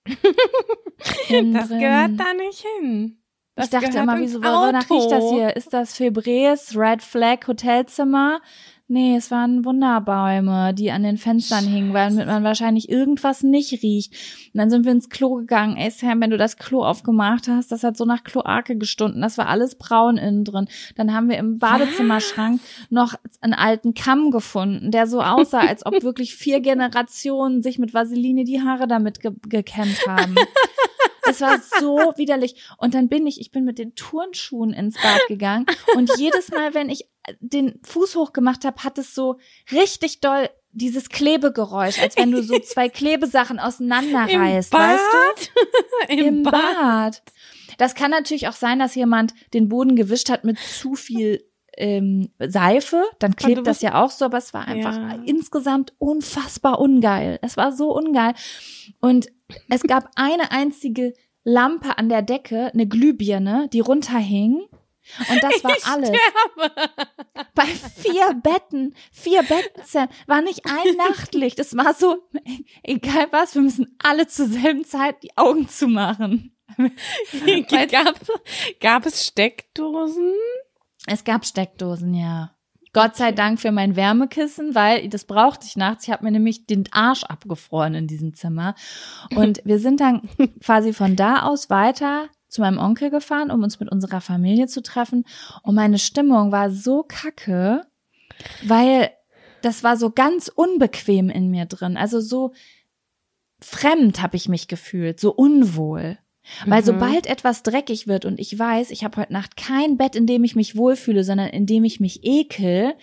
Innen das gehört da nicht hin. Das ich dachte immer, wieso, wonach riecht das hier? Ist das Febrés, Red Flag Hotelzimmer? Nee, es waren Wunderbäume, die an den Fenstern hingen, weil man wahrscheinlich irgendwas nicht riecht. Und dann sind wir ins Klo gegangen. Ey, Sam, wenn du das Klo aufgemacht hast, das hat so nach Kloake gestunden. Das war alles braun innen drin. Dann haben wir im Badezimmerschrank noch einen alten Kamm gefunden, der so aussah, als ob wirklich vier Generationen sich mit Vaseline die Haare damit ge gekämmt haben. Es war so widerlich. Und dann bin ich, ich bin mit den Turnschuhen ins Bad gegangen. Und jedes Mal, wenn ich den Fuß hochgemacht habe, hat es so richtig doll dieses Klebegeräusch, als wenn du so zwei Klebesachen auseinanderreißt, Im Bad? weißt du? Im, Im Bad. Bad. Das kann natürlich auch sein, dass jemand den Boden gewischt hat mit zu viel ähm, Seife, dann klebt du das ja auch so, aber es war einfach Ja. insgesamt unfassbar ungeil. Es war so ungeil. Und es gab eine einzige Lampe an der Decke, eine Glühbirne, die runterhing. Und das war Ich alles. sterbe. Bei vier Betten, vier Betten, war nicht ein Nachtlicht. Es war so, egal was, wir müssen alle zur selben Zeit die Augen zumachen. gab, gab es Steckdosen? Es gab Steckdosen, ja. Gott sei Dank für mein Wärmekissen, weil das brauchte ich nachts. Ich habe mir nämlich den Arsch abgefroren in diesem Zimmer. Und wir sind dann quasi von da aus weiter zu meinem Onkel gefahren, um uns mit unserer Familie zu treffen. Und meine Stimmung war so kacke, weil das war so ganz unbequem in mir drin. Also so fremd habe ich mich gefühlt, so unwohl. Weil Mhm. sobald etwas dreckig wird und ich weiß, ich habe heute Nacht kein Bett, in dem ich mich wohlfühle, sondern in dem ich mich ekel,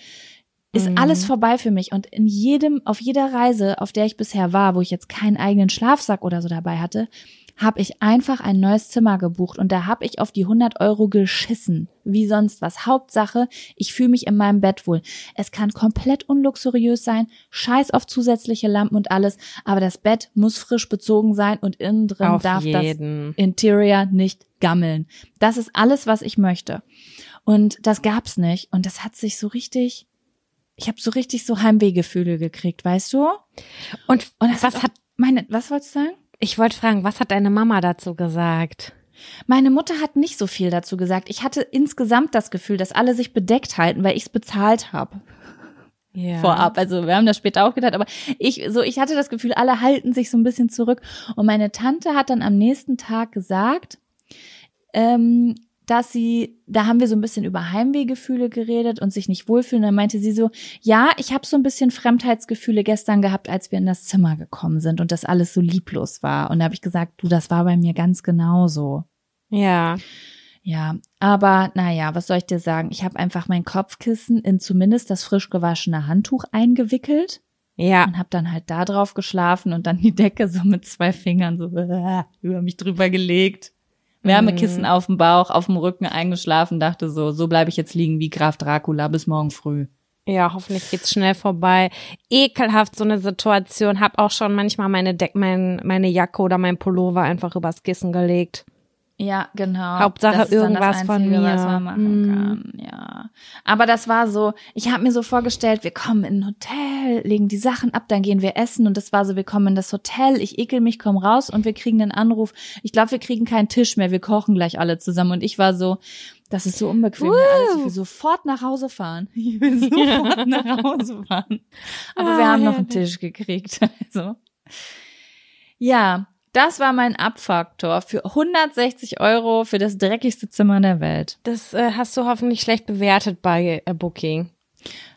ist Mhm. alles vorbei für mich. Und in jedem, auf jeder Reise, auf der ich bisher war, wo ich jetzt keinen eigenen Schlafsack oder so dabei hatte, habe ich einfach ein neues Zimmer gebucht und da habe ich auf die 100 Euro geschissen, wie sonst was. Hauptsache, ich fühle mich in meinem Bett wohl. Es kann komplett unluxuriös sein, scheiß auf zusätzliche Lampen und alles, aber das Bett muss frisch bezogen sein und innen drin Auf darf jeden. das Interior nicht gammeln. Das ist alles, was ich möchte. Und das gab's nicht und das hat sich so richtig ich habe so richtig so Heimwehgefühle gekriegt, weißt du? Und, Und was hat, meine was wolltest du sagen? Ich wollte fragen, was hat deine Mama dazu gesagt? Meine Mutter hat nicht so viel dazu gesagt. Ich hatte insgesamt das Gefühl, dass alle sich bedeckt halten, weil ich es bezahlt habe. Ja. Vorab. Also wir haben das später auch gedacht, aber ich so ich hatte das Gefühl, alle halten sich so ein bisschen zurück. Und meine Tante hat dann am nächsten Tag gesagt, ähm, dass sie, da haben wir so ein bisschen über Heimwehgefühle geredet und sich nicht wohlfühlen. Dann meinte sie so, ja, ich habe so ein bisschen Fremdheitsgefühle gestern gehabt, als wir in das Zimmer gekommen sind und das alles so lieblos war. Und da habe ich gesagt, du, das war bei mir ganz genauso. Ja. Ja, aber naja, was soll ich dir sagen? Ich habe einfach mein Kopfkissen in zumindest das frisch gewaschene Handtuch eingewickelt Ja. und habe dann halt da drauf geschlafen und dann die Decke so mit zwei Fingern so äh, über mich drüber gelegt. Wärmekissen auf dem Bauch, auf dem Rücken eingeschlafen, dachte so, so bleibe ich jetzt liegen wie Graf Dracula bis morgen früh. Ja, hoffentlich geht's schnell vorbei. Ekelhaft so eine Situation. Hab auch schon manchmal meine Deck, mein, meine Jacke oder mein Pullover einfach übers Kissen gelegt. Ja, genau. Hauptsache irgendwas das von Einzige, mir. was man machen Mm. kann. Ja. Aber das war so, ich habe mir so vorgestellt, wir kommen in ein Hotel, legen die Sachen ab, dann gehen wir essen und das war so, wir kommen in das Hotel, ich ekel mich, komm raus und wir kriegen einen Anruf. Ich glaube, wir kriegen keinen Tisch mehr, wir kochen gleich alle zusammen und ich war so, das ist so unbequem hier alles, ich will sofort nach Hause fahren. Ich will sofort nach Hause fahren. Aber wir Ah, haben noch einen. Tisch gekriegt, also. Ja, das war mein Abfaktor für 160 Euro für das dreckigste Zimmer der Welt. Das äh, hast du hoffentlich schlecht bewertet bei äh, Booking.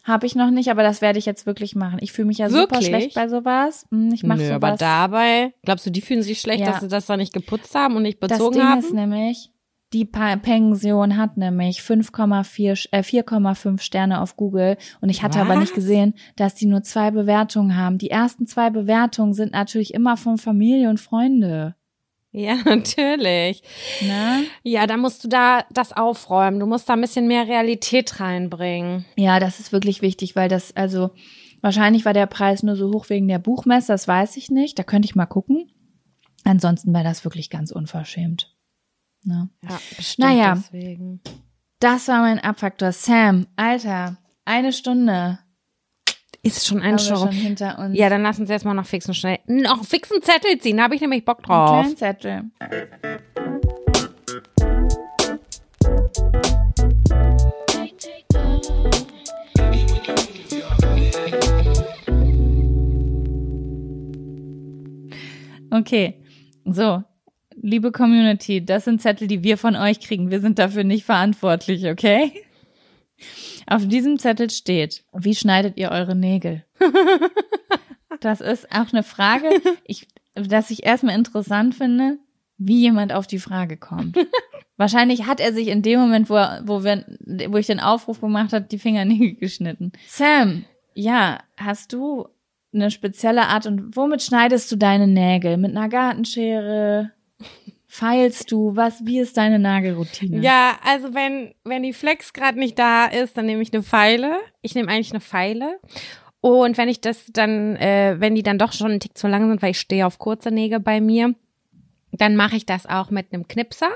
Habe ich noch nicht, aber das werde ich jetzt wirklich machen. Ich fühle mich ja super Wirklich? schlecht bei sowas. Hm, Ich mache sowas. aber dabei, glaubst du, die fühlen sich schlecht, Ja. dass sie das da nicht geputzt haben und nicht das bezogen Ding haben? ist nämlich, die Pension hat nämlich 5,4 äh, 4,5 Sterne auf Google und ich hatte aber nicht Was? gesehen, dass die nur zwei Bewertungen haben. Die ersten zwei Bewertungen sind natürlich immer von Familie und Freunde. ja, natürlich. Ne? Ja, da musst du da das aufräumen. Du musst da ein bisschen mehr Realität reinbringen. Ja, das ist wirklich wichtig, weil das, also wahrscheinlich war der Preis nur so hoch wegen der Buchmesse, das weiß ich nicht. Da könnte ich mal gucken. Ansonsten wäre das wirklich ganz unverschämt. Ne? Ja, bestimmt Naja. deswegen. Das war mein Abfaktor. Sam, Alter, eine Stunde Ist schon ein Show. schon hinter uns. Ja, dann lass uns jetzt mal noch fix und schnell. Noch fix einen Zettel ziehen, da habe ich nämlich Bock Einen drauf. kleinen Zettel. Okay, so, liebe Community, das sind Zettel, die wir von euch kriegen. Wir sind dafür nicht verantwortlich, okay? Auf diesem Zettel steht, wie schneidet ihr eure Nägel? Das ist auch eine Frage, ich, dass ich erstmal interessant finde, wie jemand auf die Frage kommt. Wahrscheinlich hat er sich in dem Moment, wo, er, wo, wir, wo ich den Aufruf gemacht habe, die Fingernägel geschnitten. Sam, ja, hast du eine spezielle Art und womit schneidest du deine Nägel? Mit einer Gartenschere? Feilst du? Was, wie ist deine Nagelroutine? Ja, also wenn, wenn die Flex gerade nicht da ist, dann nehme ich eine Pfeile. Ich nehme eigentlich eine Pfeile. Und wenn ich das dann, äh, wenn die dann doch schon einen Tick zu lang sind, weil ich stehe auf kurze Nägel bei mir, dann mache ich das auch mit einem Knipser.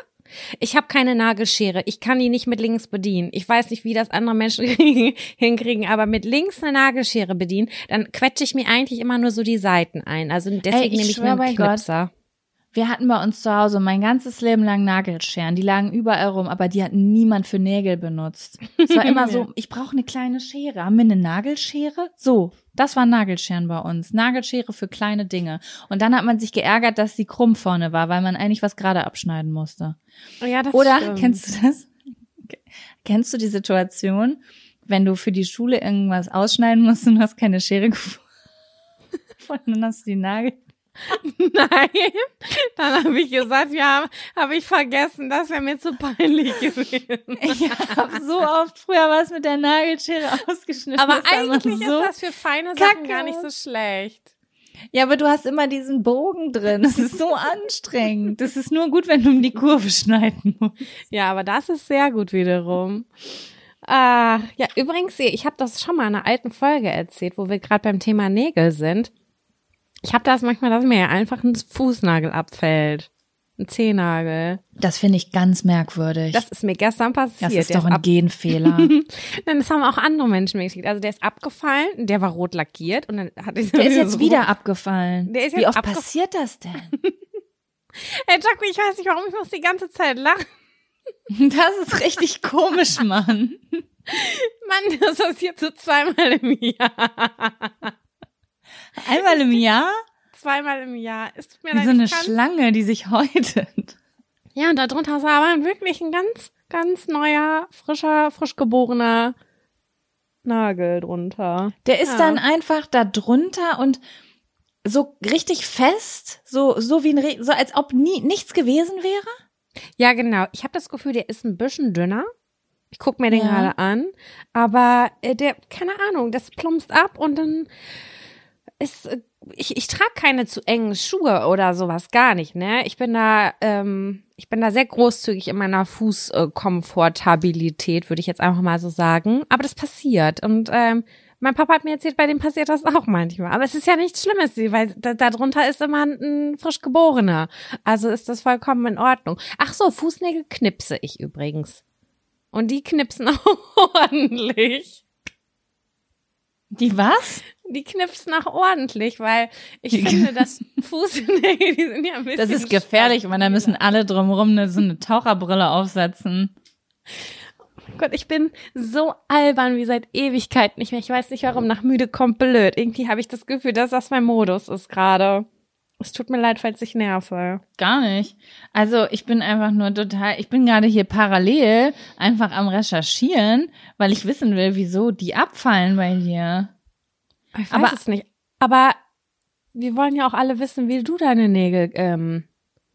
Ich habe keine Nagelschere. Ich kann die nicht mit links bedienen. Ich weiß nicht, wie das andere Menschen kriegen, hinkriegen, aber mit links eine Nagelschere bedienen, dann quetsche ich mir eigentlich immer nur so die Seiten ein. Also deswegen ich nehme ich mir einen Gott, Knipser. Wir hatten bei uns zu Hause mein ganzes Leben lang Nagelscheren. Die lagen überall rum, aber die hat niemand für Nägel benutzt. Es war immer so, ich brauche eine kleine Schere. Haben wir eine Nagelschere? So, das waren Nagelscheren bei uns. Nagelschere für kleine Dinge. Und dann hat man sich geärgert, dass die krumm vorne war, weil man eigentlich was gerade abschneiden musste. Ja, das Oder stimmt. kennst du das? Kennst du die Situation, wenn du für die Schule irgendwas ausschneiden musst und du hast keine Schere gefunden? Und dann hast du die Nagel. Nein, dann habe ich gesagt, ja, habe ich vergessen, das wäre mir zu peinlich gewesen. Ich habe so oft früher was mit der Nagelschere ausgeschnitten. Aber eigentlich so ist das für feine Sachen kacke gar nicht so schlecht. Ja, aber du hast immer diesen Bogen drin. Das ist so anstrengend. Das ist nur gut, wenn du um die Kurve schneiden musst. Ja, aber das ist sehr gut wiederum. Ah, ja, übrigens, ich habe das schon mal in einer alten Folge erzählt, wo wir gerade beim Thema Nägel sind. Ich habe das manchmal, dass mir einfach ein Fußnagel abfällt. Ein Zehennagel. Das finde ich ganz merkwürdig. Das ist mir gestern passiert. Das ist Der doch ein ab- Genfehler. Nein, das haben auch andere Menschen mir geschickt. Also der ist abgefallen, der war rot lackiert und dann hatte ich so Der ist jetzt wieder rot- abgefallen. Der ist Wie jetzt oft abgef- passiert das denn? Ey, Jaco, ich weiß nicht, warum ich muss die ganze Zeit lachen. Das ist richtig komisch, Mann. Mann, das passiert so zweimal im Jahr. Einmal im Jahr? Zweimal im Jahr. Es tut mir Wie leid, so eine kann- Schlange, die sich häutet. Ja, und darunter ist aber wirklich ein ganz, ganz neuer, frischer, frisch geborener Nagel drunter. Der ist Ja. dann einfach da drunter und so richtig fest, so so wie ein Re so als ob nie nichts gewesen wäre. Ja, genau. Ich habe das Gefühl, der ist ein bisschen dünner. Ich guck mir den Ja. gerade an. Aber äh, der, keine Ahnung, das plumpst ab und dann ist. Äh, ich, ich trage keine zu engen Schuhe oder sowas gar nicht, ne? Ich bin da, ähm, ich bin da sehr großzügig in meiner Fußkomfortabilität, würde ich jetzt einfach mal so sagen. Aber das passiert. Und ähm, mein Papa hat mir erzählt, bei dem passiert das auch manchmal. Aber es ist ja nichts Schlimmes, weil da, darunter ist immer ein, ein frisch geborener. Also ist das vollkommen in Ordnung. Ach so, Fußnägel knipse ich übrigens. Und die knipsen auch ordentlich. Die was? Die knipsen auch ordentlich, weil ich Die- finde, dass Fußnägel, die sind ja ein bisschen Das ist gefährlich, weil da müssen alle drumherum eine, so eine Taucherbrille aufsetzen. Gott, ich bin so albern wie seit Ewigkeit nicht mehr. Ich weiß nicht warum, nach müde kommt blöd. Irgendwie habe ich das Gefühl, dass das mein Modus ist gerade. Es tut mir leid, falls ich nerve. Gar nicht. Also ich bin einfach nur total, ich bin gerade hier parallel einfach am Recherchieren, weil ich wissen will, wieso die abfallen bei dir. Ich weiß Aber- es nicht. Aber wir wollen ja auch alle wissen, wie du deine Nägel ähm,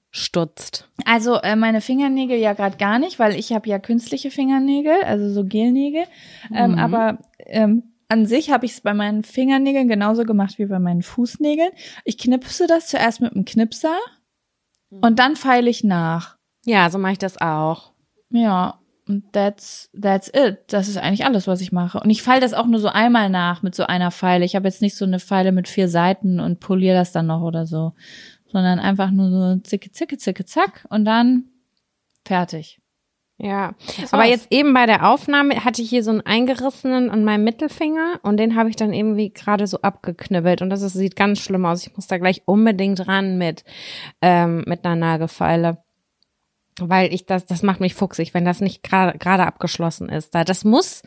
stutzt. Also äh, meine Fingernägel ja gerade gar nicht, weil ich habe ja künstliche Fingernägel, also so Gelnägel. Ähm, Mhm. aber ähm, an sich habe ich es bei meinen Fingernägeln genauso gemacht wie bei meinen Fußnägeln. Ich knipse das zuerst mit einem Knipser und dann feile ich nach. Ja, so mache ich das auch. Ja, und that's that's it. Das ist eigentlich alles, was ich mache. Und ich feile das auch nur so einmal nach mit so einer Feile. Ich habe jetzt nicht so eine Feile mit vier Seiten und poliere das dann noch oder so, sondern einfach nur so zicke zicke zicke zack und dann fertig. Ja, aber jetzt eben bei der Aufnahme hatte ich hier so einen eingerissenen an meinem Mittelfinger und den habe ich dann irgendwie gerade so abgeknibbelt und das ist, sieht ganz schlimm aus. Ich muss da gleich unbedingt ran mit ähm, mit einer Nagelfeile, weil ich das das macht mich fuchsig, wenn das nicht gerade gerade abgeschlossen ist. Da das muss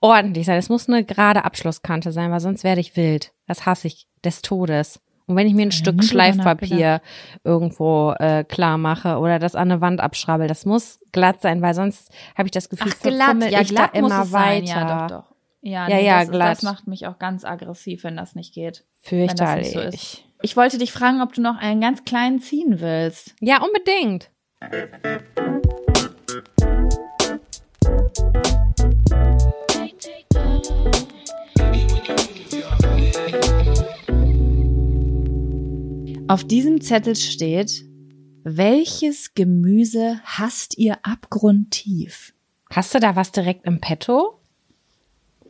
ordentlich sein. Es muss eine gerade Abschlusskante sein, weil sonst werde ich wild. Das hasse ich des Todes. Und wenn ich mir ein Ja, Stück Schleifpapier irgendwo äh, klar mache oder das an eine Wand abschrabbel, das muss glatt sein, weil sonst habe ich das Gefühl, verfummel ich da immer weiter. Ja, doch, doch. Ja, Ja, nee, ja, das, glatt. das macht mich auch ganz aggressiv, wenn das nicht geht. Fürchterlich. Das nicht so. Ich wollte dich fragen, ob du noch einen ganz kleinen ziehen willst. Ja, unbedingt. Auf diesem Zettel steht, welches Gemüse hasst ihr abgrundtief? Hast du da was direkt im Petto?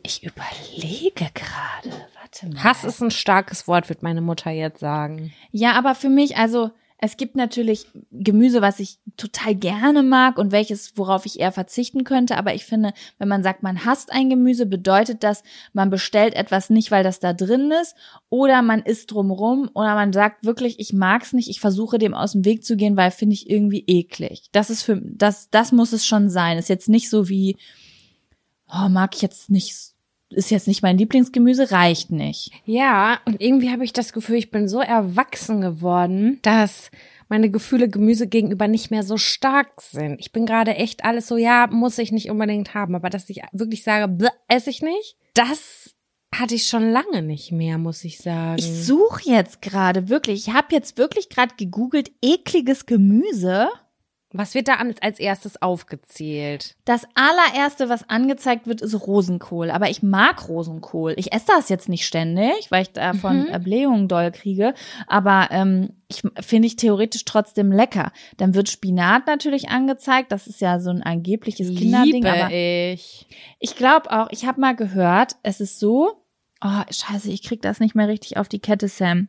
Ich überlege gerade. Warte mal. Hass ist ein starkes Wort, wird meine Mutter jetzt sagen. Ja, aber für mich, also es gibt natürlich Gemüse, was ich total gerne mag und welches, worauf ich eher verzichten könnte. Aber ich finde, wenn man sagt, man hasst ein Gemüse, bedeutet das, man bestellt etwas nicht, weil das da drin ist, oder man isst drumrum, oder man sagt wirklich, ich mag's nicht, ich versuche dem aus dem Weg zu gehen, weil finde ich irgendwie eklig. Das ist für, das, das muss es schon sein. Ist jetzt nicht so wie, oh, mag ich jetzt nicht, ist jetzt nicht mein Lieblingsgemüse, reicht nicht. Ja, und irgendwie habe ich das Gefühl, ich bin so erwachsen geworden, dass meine Gefühle Gemüse gegenüber nicht mehr so stark sind. Ich bin gerade echt alles so, ja, muss ich nicht unbedingt haben, aber dass ich wirklich sage, bleh, esse ich nicht, das hatte ich schon lange nicht mehr, muss ich sagen. Ich suche jetzt gerade wirklich, ich habe jetzt wirklich gerade gegoogelt, ekliges Gemüse. Was wird da als erstes aufgezählt? Das allererste, was angezeigt wird, ist Rosenkohl. Aber ich mag Rosenkohl. Ich esse das jetzt nicht ständig, weil ich davon Mhm. äh, Blähungen doll kriege. Aber ähm, ich finde ich theoretisch trotzdem lecker. Dann wird Spinat natürlich angezeigt. Das ist ja so ein angebliches Kinderding. Aber ich. ich glaube auch, ich habe mal gehört, es ist so, oh, scheiße, ich krieg das nicht mehr richtig auf die Kette, Sam.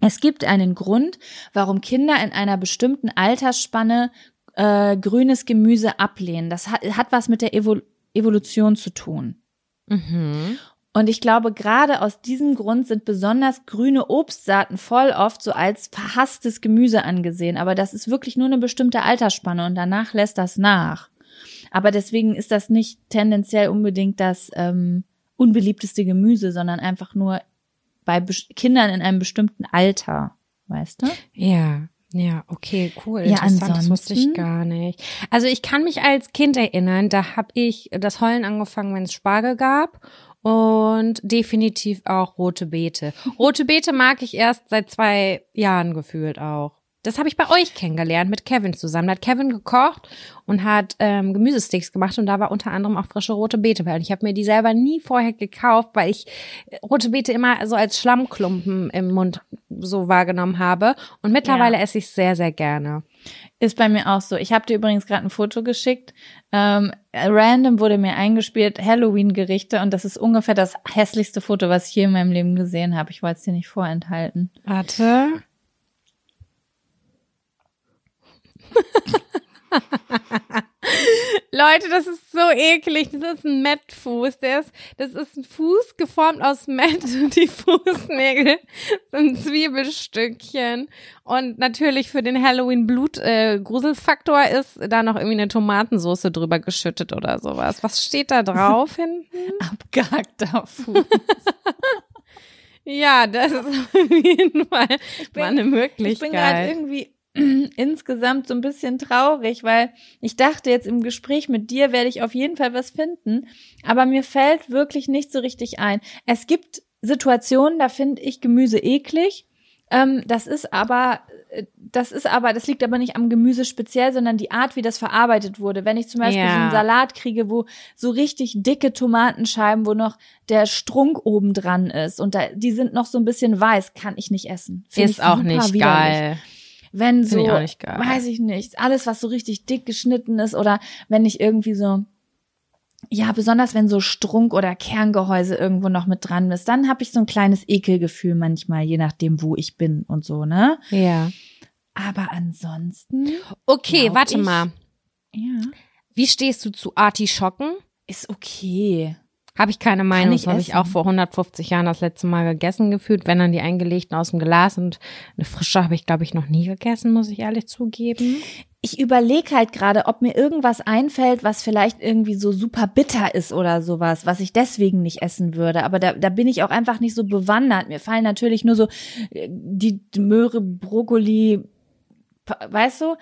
Es gibt einen Grund, warum Kinder in einer bestimmten Altersspanne äh, grünes Gemüse ablehnen. Das hat, hat was mit der Evo Evolution zu tun. Mhm. Und ich glaube, gerade aus diesem Grund sind besonders grüne Obstsaaten voll oft so als verhasstes Gemüse angesehen. Aber das ist wirklich nur eine bestimmte Altersspanne und danach lässt das nach. Aber deswegen ist das nicht tendenziell unbedingt das ähm, unbeliebteste Gemüse, sondern einfach nur bei Kindern in einem bestimmten Alter. Weißt du? Ja. Ja, okay, cool. Ja, Interessant, das wusste ich ansonsten- gar nicht. Also ich kann mich als Kind erinnern, da habe ich das Heulen angefangen, wenn es Spargel gab und definitiv auch rote Beete. Rote Beete mag ich erst seit zwei Jahren gefühlt auch. Das habe ich bei euch kennengelernt mit Kevin zusammen. Da hat Kevin gekocht und hat ähm, Gemüsesticks gemacht und da war unter anderem auch frische rote Beete bei. Und ich habe mir die selber nie vorher gekauft, weil ich äh, rote Beete immer so als Schlammklumpen im Mund so wahrgenommen habe. Und mittlerweile Ja. esse ich sehr, sehr gerne. Ist bei mir auch so. Ich habe dir übrigens gerade ein Foto geschickt. Ähm, random wurde mir eingespielt Halloween-Gerichte und das ist ungefähr das hässlichste Foto, was ich je in meinem Leben gesehen habe. Ich wollte es dir nicht vorenthalten. Warte. Leute, das ist so eklig. Das ist ein Mettfuß. Der ist, das ist ein Fuß geformt aus Mett und die Fußnägel sind Zwiebelstückchen. Und natürlich für den Halloween-Blut-Gruselfaktor ist da noch irgendwie eine Tomatensoße drüber geschüttet oder sowas. Was steht da drauf hinten? Abgehackter Fuß. Ja, das ist auf jeden Fall bin- mal eine Möglichkeit. Ich bin gerade irgendwie insgesamt so ein bisschen traurig, weil ich dachte jetzt im Gespräch mit dir werde ich auf jeden Fall was finden, aber mir fällt wirklich nicht so richtig ein. Es gibt Situationen, da finde ich Gemüse eklig. Ähm, das ist aber, äh, das ist aber, das liegt aber nicht am Gemüse speziell, sondern die Art, wie das verarbeitet wurde. Wenn ich zum Beispiel Ja. so einen Salat kriege, wo so richtig dicke Tomatenscheiben, wo noch der Strunk oben dran ist und da, die sind noch so ein bisschen weiß, kann ich nicht essen. Find ist ich auch nicht widerlich. Wenn so, ich weiß ich nicht, alles, was so richtig dick geschnitten ist oder wenn ich irgendwie so, ja, besonders wenn so Strunk oder Kerngehäuse irgendwo noch mit dran ist, dann habe ich so ein kleines Ekelgefühl manchmal, je nachdem, wo ich bin und so, ne? Ja. Aber ansonsten, Okay, warte ich. mal. ja, Wie stehst du zu Artischocken? ist okay. Habe ich keine Meinung. ich Das habe ich auch vor 150 Jahren das letzte Mal gegessen gefühlt, wenn dann die eingelegten aus dem Glas und eine frische habe ich, glaube ich, noch nie gegessen, muss ich ehrlich zugeben. Ich überlege halt gerade, ob mir irgendwas einfällt, was vielleicht irgendwie so super bitter ist oder sowas, was ich deswegen nicht essen würde. Aber da, da bin ich auch einfach nicht so bewandert. Mir fallen natürlich nur so äh, die Möhre, Brokkoli, weißt du?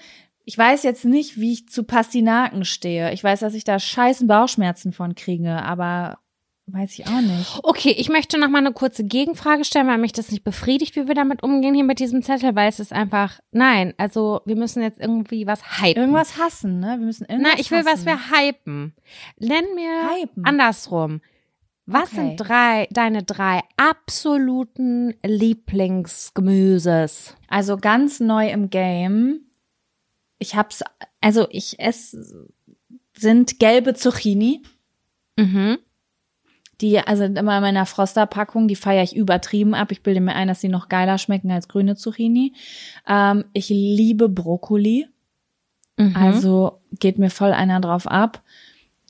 Ich weiß jetzt nicht, wie ich zu Pastinaken stehe. Ich weiß, dass ich da scheißen Bauchschmerzen von kriege, aber weiß ich auch nicht. Okay, ich möchte noch mal eine kurze Gegenfrage stellen, weil mich das nicht befriedigt, wie wir damit umgehen hier mit diesem Zettel, weil es ist einfach, nein, also wir müssen jetzt irgendwie was hypen. Irgendwas hassen, ne? Wir müssen irgendwas Na, ich will, was hassen. wir hypen. Nenn mir Hypen. andersrum. Was Okay. sind drei, deine drei absoluten Lieblingsgemüses? Also ganz neu im Game. Ich hab's, also ich esse, sind gelbe Zucchini. Mhm. Die, also immer in meiner Froster-Packung, die feiere ich übertrieben ab. Ich bilde mir ein, dass sie noch geiler schmecken als grüne Zucchini. Ähm, ich liebe Brokkoli. Mhm. Also geht mir voll einer drauf ab.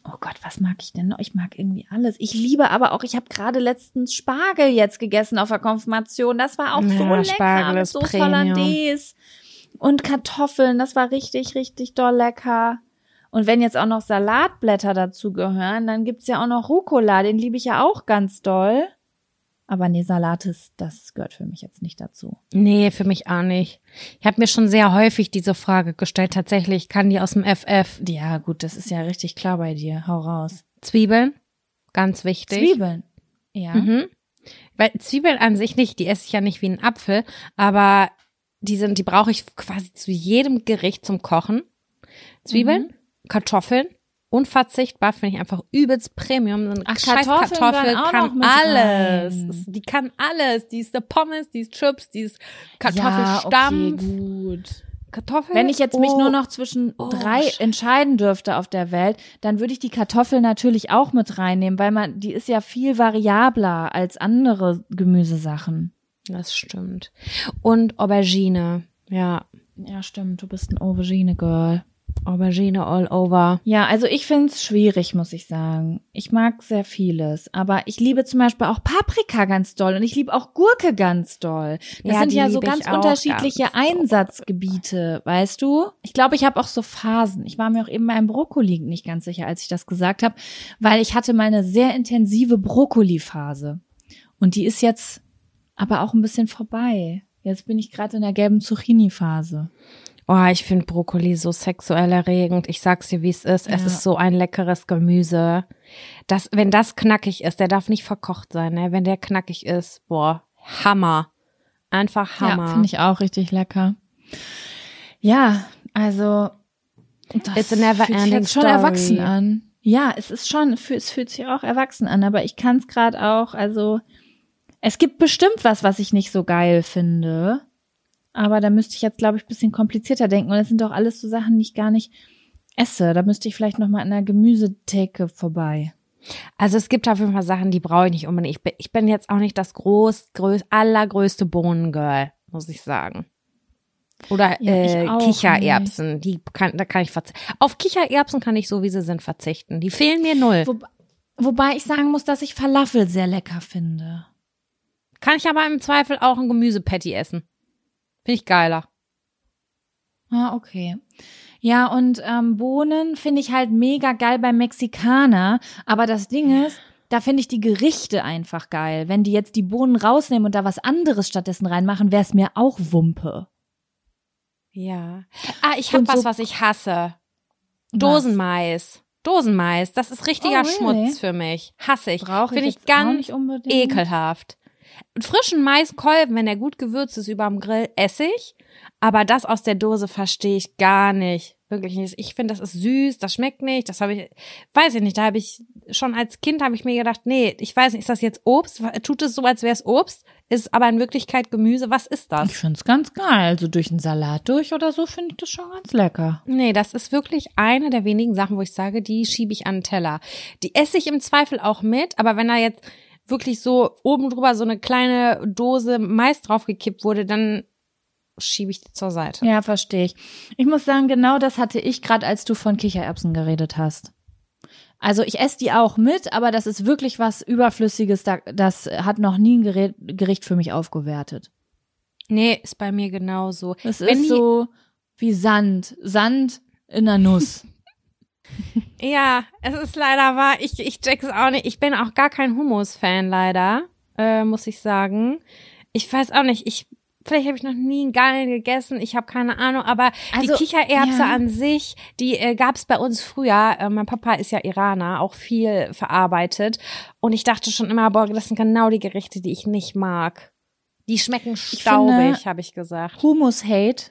Oh Gott, was mag ich denn noch? Ich mag irgendwie alles. Ich liebe aber auch, ich habe gerade letztens Spargel jetzt gegessen auf der Konfirmation. Das war auch so Ja, lecker Spargel mit ist Soße. Hollandaise und Kartoffeln. Das war richtig, richtig doll lecker. Und wenn jetzt auch noch Salatblätter dazu gehören, dann gibt's ja auch noch Rucola. Den liebe ich ja auch ganz doll. Aber nee, Salat ist, das gehört für mich jetzt nicht dazu. Nee, für mich auch nicht. Ich habe mir schon sehr häufig diese Frage gestellt. Tatsächlich kann die aus dem FF. Ja, gut, das ist ja richtig klar bei dir. Hau raus. Zwiebeln, ganz wichtig. Zwiebeln. Ja. Mhm. Weil Zwiebeln an sich nicht, die esse ich ja nicht wie ein Apfel, aber die sind, die brauche ich quasi zu jedem Gericht zum Kochen. Zwiebeln, Mhm. Kartoffeln, unverzichtbar, finde ich einfach übelst Premium. Ach, scheiß Kartoffeln Kartoffel kann alles. rein. Die kann alles. Die ist der Pommes, die ist Chips, die ist Ja, okay, gut. Kartoffel. Wenn ich jetzt mich oh, nur noch zwischen oh, drei entscheiden dürfte auf der Welt, dann würde ich die Kartoffel natürlich auch mit reinnehmen, weil man, die ist ja viel variabler als andere Gemüsesachen. Das stimmt. Und Aubergine. Ja, Ja, stimmt, du bist ein Aubergine-Girl. Aubergine all over. Ja, also ich find's schwierig, muss ich sagen. Ich mag sehr vieles, aber ich liebe zum Beispiel auch Paprika ganz doll und ich liebe auch Gurke ganz doll. Das Ja, sind ja so ganz unterschiedliche ganz doll. Einsatzgebiete, weißt du? Ich glaube, ich habe auch so Phasen. Ich war mir auch eben beim Brokkoli nicht ganz sicher, als ich das gesagt habe, weil ich hatte mal eine sehr intensive Brokkoli-Phase und die ist jetzt aber auch ein bisschen vorbei. Jetzt bin ich gerade in der gelben Zucchini-Phase. Oh, ich finde Brokkoli so sexuell erregend. Ich sag's dir, wie es ist. Es Ja. ist so ein leckeres Gemüse. Das, wenn das knackig ist, der darf nicht verkocht sein, ne? Wenn der knackig ist, boah, Hammer. Einfach Hammer. Ja, finde ich auch richtig lecker. Ja, also das It's a never fühlt sich ending jetzt schon story. erwachsen an. Ja, es ist schon, es fühlt sich auch erwachsen an, aber ich kann es gerade auch, also es gibt bestimmt was, was ich nicht so geil finde. Aber da müsste ich jetzt, glaube ich, ein bisschen komplizierter denken. Und das sind doch alles so Sachen, die ich gar nicht esse. Da müsste ich vielleicht noch mal an einer Gemüsetheke vorbei. Also es gibt auf jeden Fall Sachen, die brauche ich nicht unbedingt. Ich bin, ich bin jetzt auch nicht das groß, größ, allergrößte Bohnengirl, muss ich sagen. Oder Ja, äh, auch Kichererbsen, die kann, da kann ich verzichten. Auf Kichererbsen kann ich so wie sie sind verzichten. Die fehlen mir null. Wo, wobei ich sagen muss, dass ich Falafel sehr lecker finde. Kann ich aber im Zweifel auch ein Gemüsepatty essen. Finde ich geiler. Ah, okay. Ja, und ähm, Bohnen finde ich halt mega geil beim Mexikaner. Aber das Ding ist, da finde ich die Gerichte einfach geil. Wenn die jetzt die Bohnen rausnehmen und da was anderes stattdessen reinmachen, wäre es mir auch Wumpe. Ja. Ah, ich habe was, so- was ich hasse. Dosenmais. Dosenmais, das ist richtiger Oh, really? Schmutz für mich. Hasse ich. Brauche ich Finde ich ganz nicht unbedingt. ekelhaft. Frischen Maiskolben, wenn der gut gewürzt ist überm Grill, esse ich. Aber das aus der Dose verstehe ich gar nicht. Wirklich nicht. Ich finde, das ist süß, das schmeckt nicht. Das habe ich, weiß ich nicht. Da habe ich schon als Kind habe ich mir gedacht, nee, ich weiß nicht, ist das jetzt Obst? Tut es so, als wäre es Obst? Ist aber in Wirklichkeit Gemüse. Was ist das? Ich finde es ganz geil. Also durch einen Salat durch oder so finde ich das schon ganz lecker. Nee, das ist wirklich eine der wenigen Sachen, wo ich sage, die schiebe ich an den Teller. Die esse ich im Zweifel auch mit, aber wenn da jetzt wirklich so oben drüber so eine kleine Dose Mais draufgekippt wurde, dann schiebe ich die zur Seite. Ja, verstehe ich. Ich muss sagen, genau das hatte ich gerade, als du von Kichererbsen geredet hast. Also ich esse die auch mit, aber das ist wirklich was Überflüssiges. da- Das hat noch nie ein Gericht für mich aufgewertet. Nee, ist bei mir genauso. Es Wenn ist die- so wie Sand. Sand in der Nuss. Ja, es ist leider wahr. Ich, ich check's auch nicht. Ich bin auch gar kein Hummus-Fan, leider, äh, muss ich sagen. Ich weiß auch nicht, ich, vielleicht habe ich noch nie einen geilen gegessen, ich habe keine Ahnung, aber Also, die Kichererbse ja. an sich, die äh, gab's bei uns früher. Äh, mein Papa ist ja Iraner, auch viel verarbeitet. Und ich dachte schon immer, boah, das sind genau die Gerichte, die ich nicht mag. Die schmecken staubig, habe ich gesagt. Humus Hate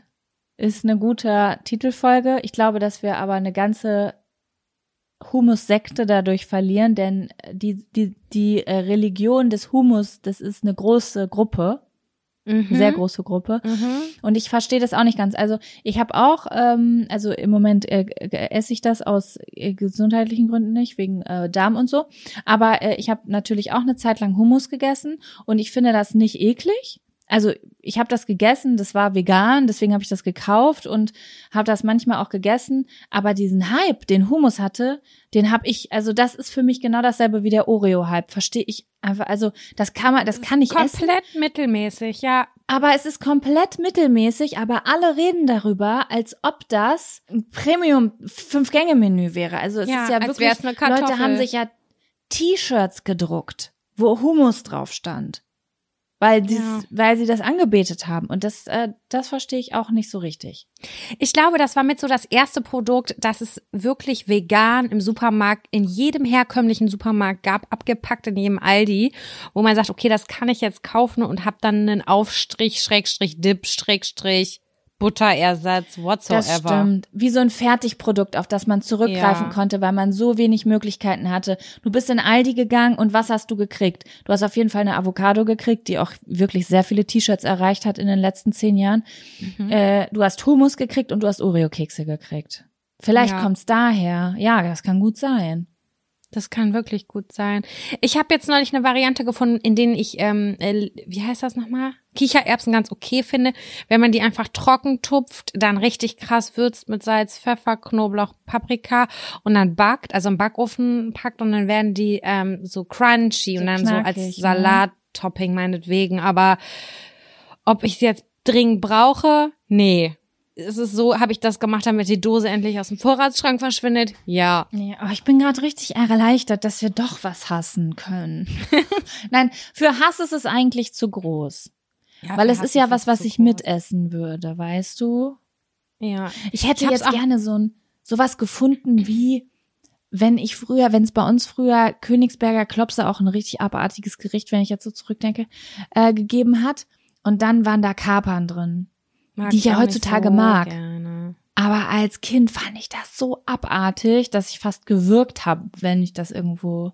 ist eine gute Titelfolge. Ich glaube, dass wir aber eine ganze Humus-Sekte dadurch verlieren, denn die, die, die äh, Religion des Humus, das ist eine große Gruppe, Mhm. sehr große Gruppe. Mhm. Und ich verstehe das auch nicht ganz. Also ich habe auch, ähm, also im Moment äh, äh, esse ich das aus äh, gesundheitlichen Gründen nicht, wegen äh, Darm und so. Aber äh, ich habe natürlich auch eine Zeit lang Hummus gegessen und ich finde das nicht eklig. Also ich habe das gegessen, das war vegan, deswegen habe ich das gekauft und habe das manchmal auch gegessen. Aber diesen Hype, den Hummus hatte, den habe ich, also das ist für mich genau dasselbe wie der Oreo-Hype. Verstehe ich einfach. Also das kann man, das kann ich essen. Komplett mittelmäßig, ja. Aber es ist komplett mittelmäßig, aber alle reden darüber, als ob das ein Premium-Fünf-Gänge-Menü wäre. Also es Ja, ist ja wirklich. Leute haben sich ja T-Shirts gedruckt, wo Hummus drauf stand. Weil, sie, Ja. weil sie das angebetet haben. Und das, äh, das verstehe ich auch nicht so richtig. Ich glaube, das war mit so das erste Produkt, das es wirklich vegan im Supermarkt, in jedem herkömmlichen Supermarkt gab, abgepackt in jedem Aldi, wo man sagt, okay, das kann ich jetzt kaufen und hab dann einen Aufstrich, Schrägstrich, Dip, Schrägstrich, Butterersatz, whatsoever. Das stimmt. Wie so ein Fertigprodukt, auf das man zurückgreifen Ja. konnte, weil man so wenig Möglichkeiten hatte. Du bist in Aldi gegangen und was hast du gekriegt? Du hast auf jeden Fall eine Avocado gekriegt, die auch wirklich sehr viele T-Shirts erreicht hat in den letzten zehn Jahren. Mhm. Äh, du hast Hummus gekriegt und du hast Oreo-Kekse gekriegt. Vielleicht Ja. kommt's daher. Ja, das kann gut sein. Das kann wirklich gut sein. Ich habe jetzt neulich eine Variante gefunden, in denen ich, ähm, äh, wie heißt das nochmal? Kichererbsen ganz okay finde. Wenn man die einfach trocken tupft, dann richtig krass würzt mit Salz, Pfeffer, Knoblauch, Paprika und dann backt, also im Backofen packt und dann werden die ähm, so crunchy So und dann so knackig, als ne? Salattopping meinetwegen. Aber ob ich sie jetzt dringend brauche? Nee. Ist es so, habe ich das gemacht, damit die Dose endlich aus dem Vorratsschrank verschwindet? Ja. Nee, aber ich bin gerade richtig erleichtert, dass wir doch was hassen können. Nein, für Hass ist es eigentlich zu groß. Weil es ist ja was, was ich mitessen würde, weißt du? Ja. Ich hätte Ich jetzt gerne so ein sowas gefunden wie wenn ich früher, wenn es bei uns früher Königsberger Klopse auch ein richtig abartiges Gericht, wenn ich jetzt so zurückdenke, äh, gegeben hat und dann waren da Kapern drin. Mag die ich ja heutzutage mag. Gerne. Aber als Kind fand ich das so abartig, dass ich fast gewürgt habe, wenn ich das irgendwo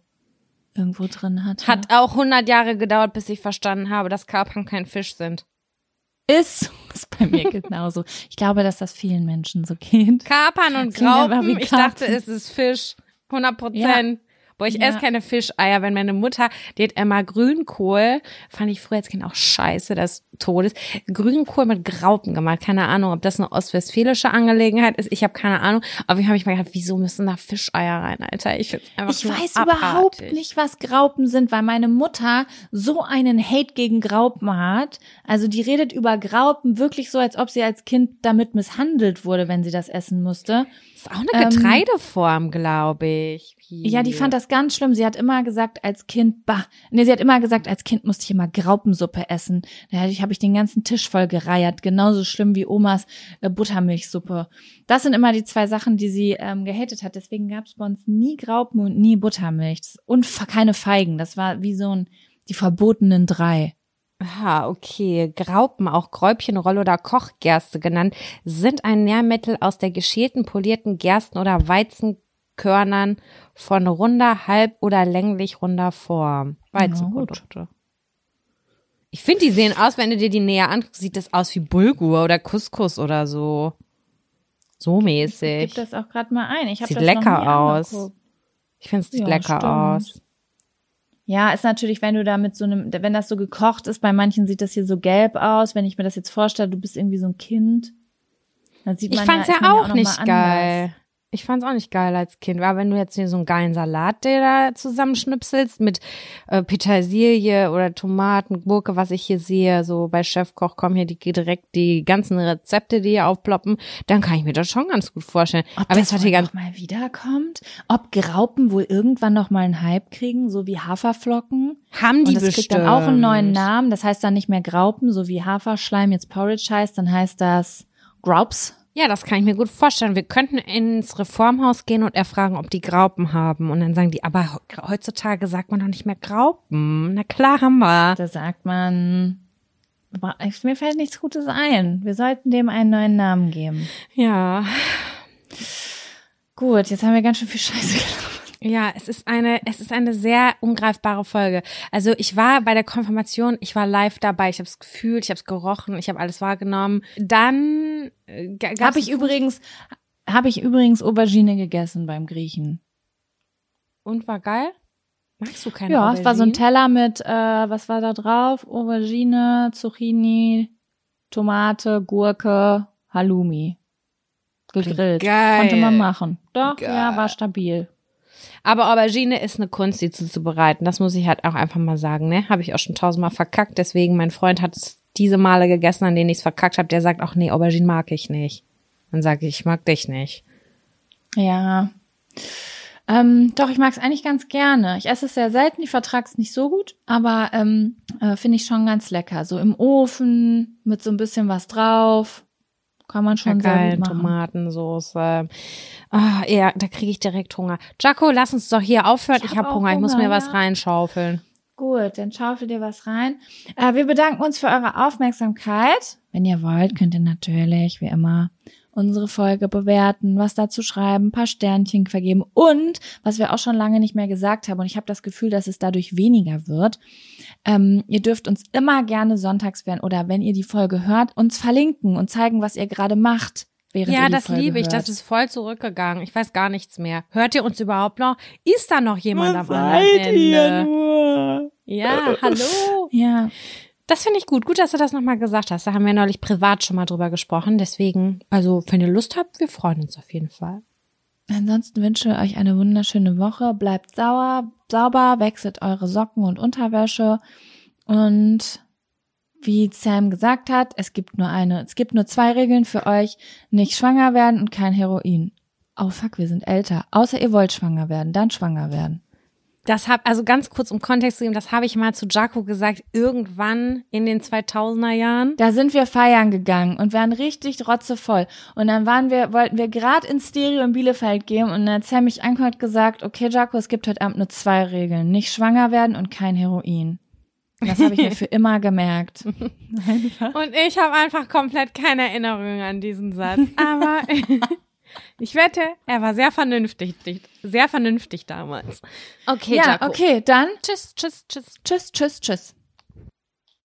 irgendwo drin hatte. Hat auch 100 Jahre gedauert, bis ich verstanden habe, dass Kapern kein Fisch sind. ist, ist bei mir genauso. Ich glaube, dass das vielen Menschen so geht. Kapern und Graupen, ich dachte, Karpfen. es ist Fisch. 100 Prozent. Boah, ich Ja. esse keine Fischeier, wenn meine Mutter, die hat immer Grünkohl, fand ich früher als Kind auch scheiße, des Todes. Grünkohl mit Graupen gemacht. Keine Ahnung, ob das eine ostwestfälische Angelegenheit ist. Ich habe keine Ahnung. Aber ich habe mich mal gedacht, wieso müssen da Fischeier rein, Alter? Ich find's einfach Ich weiß abartig. überhaupt nicht, was Graupen sind, weil meine Mutter so einen Hate gegen Graupen hat. Also die redet über Graupen wirklich so, als ob sie als Kind damit misshandelt wurde, wenn sie das essen musste. Das ist auch eine Ähm, Getreideform, glaube ich. Ja, die fand das ganz schlimm. Sie hat immer gesagt, als Kind, bah, nee, sie hat immer gesagt, als Kind musste ich immer Graupensuppe essen. Da habe ich, den ganzen Tisch voll gereiert. Genauso schlimm wie Omas äh, Buttermilchsuppe. Das sind immer die zwei Sachen, die sie ähm, gehatet hat. Deswegen gab es bei uns nie Graupen und nie Buttermilch. Und keine Feigen. Das war wie so ein, die verbotenen drei. Ah, okay. Graupen, auch Gräubchenrolle oder Kochgerste genannt, sind ein Nährmittel aus der geschälten, polierten Gersten- oder Weizenkörnern von runder, halb- oder länglich runder Form. Weizenprodukte. Ich finde, die sehen aus, wenn du dir die näher anguckst, sieht das aus wie Bulgur oder Couscous oder so. So Ich mäßig. gebe das auch gerade mal ein. Ich hab Sieht das lecker aus. angeguckt. Ich finde, es sieht Ja, lecker stimmt. aus. Ja, ist natürlich, wenn du da mit so einem, wenn das so gekocht ist, bei manchen sieht das hier so gelb aus. Wenn ich mir das jetzt vorstelle, du bist irgendwie so ein Kind, dann sieht Ich man fand's ja, ja, auch noch nicht geil. anders. Ich fand's auch nicht geil als Kind. Aber wenn du jetzt hier so einen geilen Salat dir da zusammenschnipselst mit äh, Petersilie oder Tomaten, Gurke, was ich hier sehe, so bei Chefkoch kommen hier die direkt die ganzen Rezepte, die hier aufploppen, dann kann ich mir das schon ganz gut vorstellen. Ob Aber das wohl hier ganz noch mal wiederkommt? Ob Graupen wohl irgendwann noch mal einen Hype kriegen, so wie Haferflocken? haben die Und das bestimmt. kriegt dann auch einen neuen Namen. Das heißt dann nicht mehr Graupen, so wie Haferschleim jetzt Porridge heißt, dann heißt das Graups. Ja, das kann ich mir gut vorstellen. Wir könnten ins Reformhaus gehen und erfragen, ob die Graupen haben. Und dann sagen die, aber heutzutage sagt man doch nicht mehr Graupen. Na klar haben wir. Da sagt man, mir fällt nichts Gutes ein. Wir sollten dem einen neuen Namen geben. Ja. Gut, jetzt haben wir ganz schön viel Scheiße gelaufen. Ja, es ist eine, es ist eine sehr ungreifbare Folge. Also ich war bei der Konfirmation, ich war live dabei, ich habe es gefühlt, ich habe es gerochen, ich habe alles wahrgenommen. Dann äh, Habe ich übrigens, habe ich übrigens Aubergine gegessen beim Griechen. und war geil. Magst du keine Ja, es war so ein? Teller mit, äh, was war da drauf? Aubergine, Zucchini, Tomate, Gurke, Halloumi. Gegrillt. Geil. Konnte man machen. Doch, Geil. ja, war stabil. Aber Aubergine ist eine Kunst, die zuzubereiten. Das muss ich halt auch einfach mal sagen, ne? Habe ich auch schon tausendmal verkackt. Deswegen, mein Freund hat es diese Male gegessen, an denen ich es verkackt habe. Der sagt auch, nee, Aubergine mag ich nicht. Dann sage ich, ich mag dich nicht. Ja. Ähm, doch, ich mag es eigentlich ganz gerne. Ich esse es sehr selten, ich vertrage es nicht so gut, aber ähm, äh, finde ich schon ganz lecker. So im Ofen mit so ein bisschen was drauf. Kann man schon sehr geil. Tomatensoße. Ah, ja, da kriege ich direkt Hunger. Jaco, lass uns doch hier aufhören. Ich Ich, hab habe auch Hunger. Ich muss Hunger, mir was ja. reinschaufeln. Gut, dann schaufel dir was rein. Äh, wir bedanken uns für eure Aufmerksamkeit. Wenn ihr wollt, könnt ihr natürlich, wie immer, unsere Folge bewerten, was dazu schreiben, ein paar Sternchen vergeben und, was wir auch schon lange nicht mehr gesagt haben, und ich habe das Gefühl, dass es dadurch weniger wird, ähm, ihr dürft uns immer gerne sonntags werden oder wenn ihr die Folge hört, uns verlinken und zeigen, was ihr gerade macht. Während Ja, ihr die das Folge liebe ich. hört. Das ist voll zurückgegangen. Ich weiß gar nichts mehr. Hört ihr uns überhaupt noch? Ist da noch jemand am anderen Seid ihr Ende? nur? Ja, hallo. ja, Das finde ich gut. Gut, dass du das nochmal gesagt hast. Da haben wir neulich privat schon mal drüber gesprochen. Deswegen, also, wenn ihr Lust habt, wir freuen uns auf jeden Fall. Ansonsten wünsche ich euch eine wunderschöne Woche. Bleibt sauer, sauber, wechselt eure Socken und Unterwäsche. Und wie Sam gesagt hat, es gibt nur eine, es gibt nur zwei Regeln für euch. Nicht schwanger werden und kein Heroin. Oh fuck, wir sind älter. Außer ihr wollt schwanger werden, dann schwanger werden. Das hab, also ganz kurz um Kontext zu geben, das habe ich mal zu Jaco gesagt, irgendwann in den 2000er Jahren. Da sind wir feiern gegangen und waren richtig rotzevoll. Und dann waren wir, wollten wir gerade ins Stereo in Bielefeld gehen und dann hat Sam mich hat gesagt, okay, Jaco, es gibt heute Abend nur zwei Regeln. Nicht schwanger werden und kein Heroin. Das habe ich mir für immer gemerkt. Und ich habe einfach komplett keine Erinnerung an diesen Satz. Aber ich wette, er war sehr vernünftig, sehr vernünftig damals. Okay, Ja, Jaco. okay, dann Tschüss, tschüss, tschüss. tschüss, tschüss, tschüss.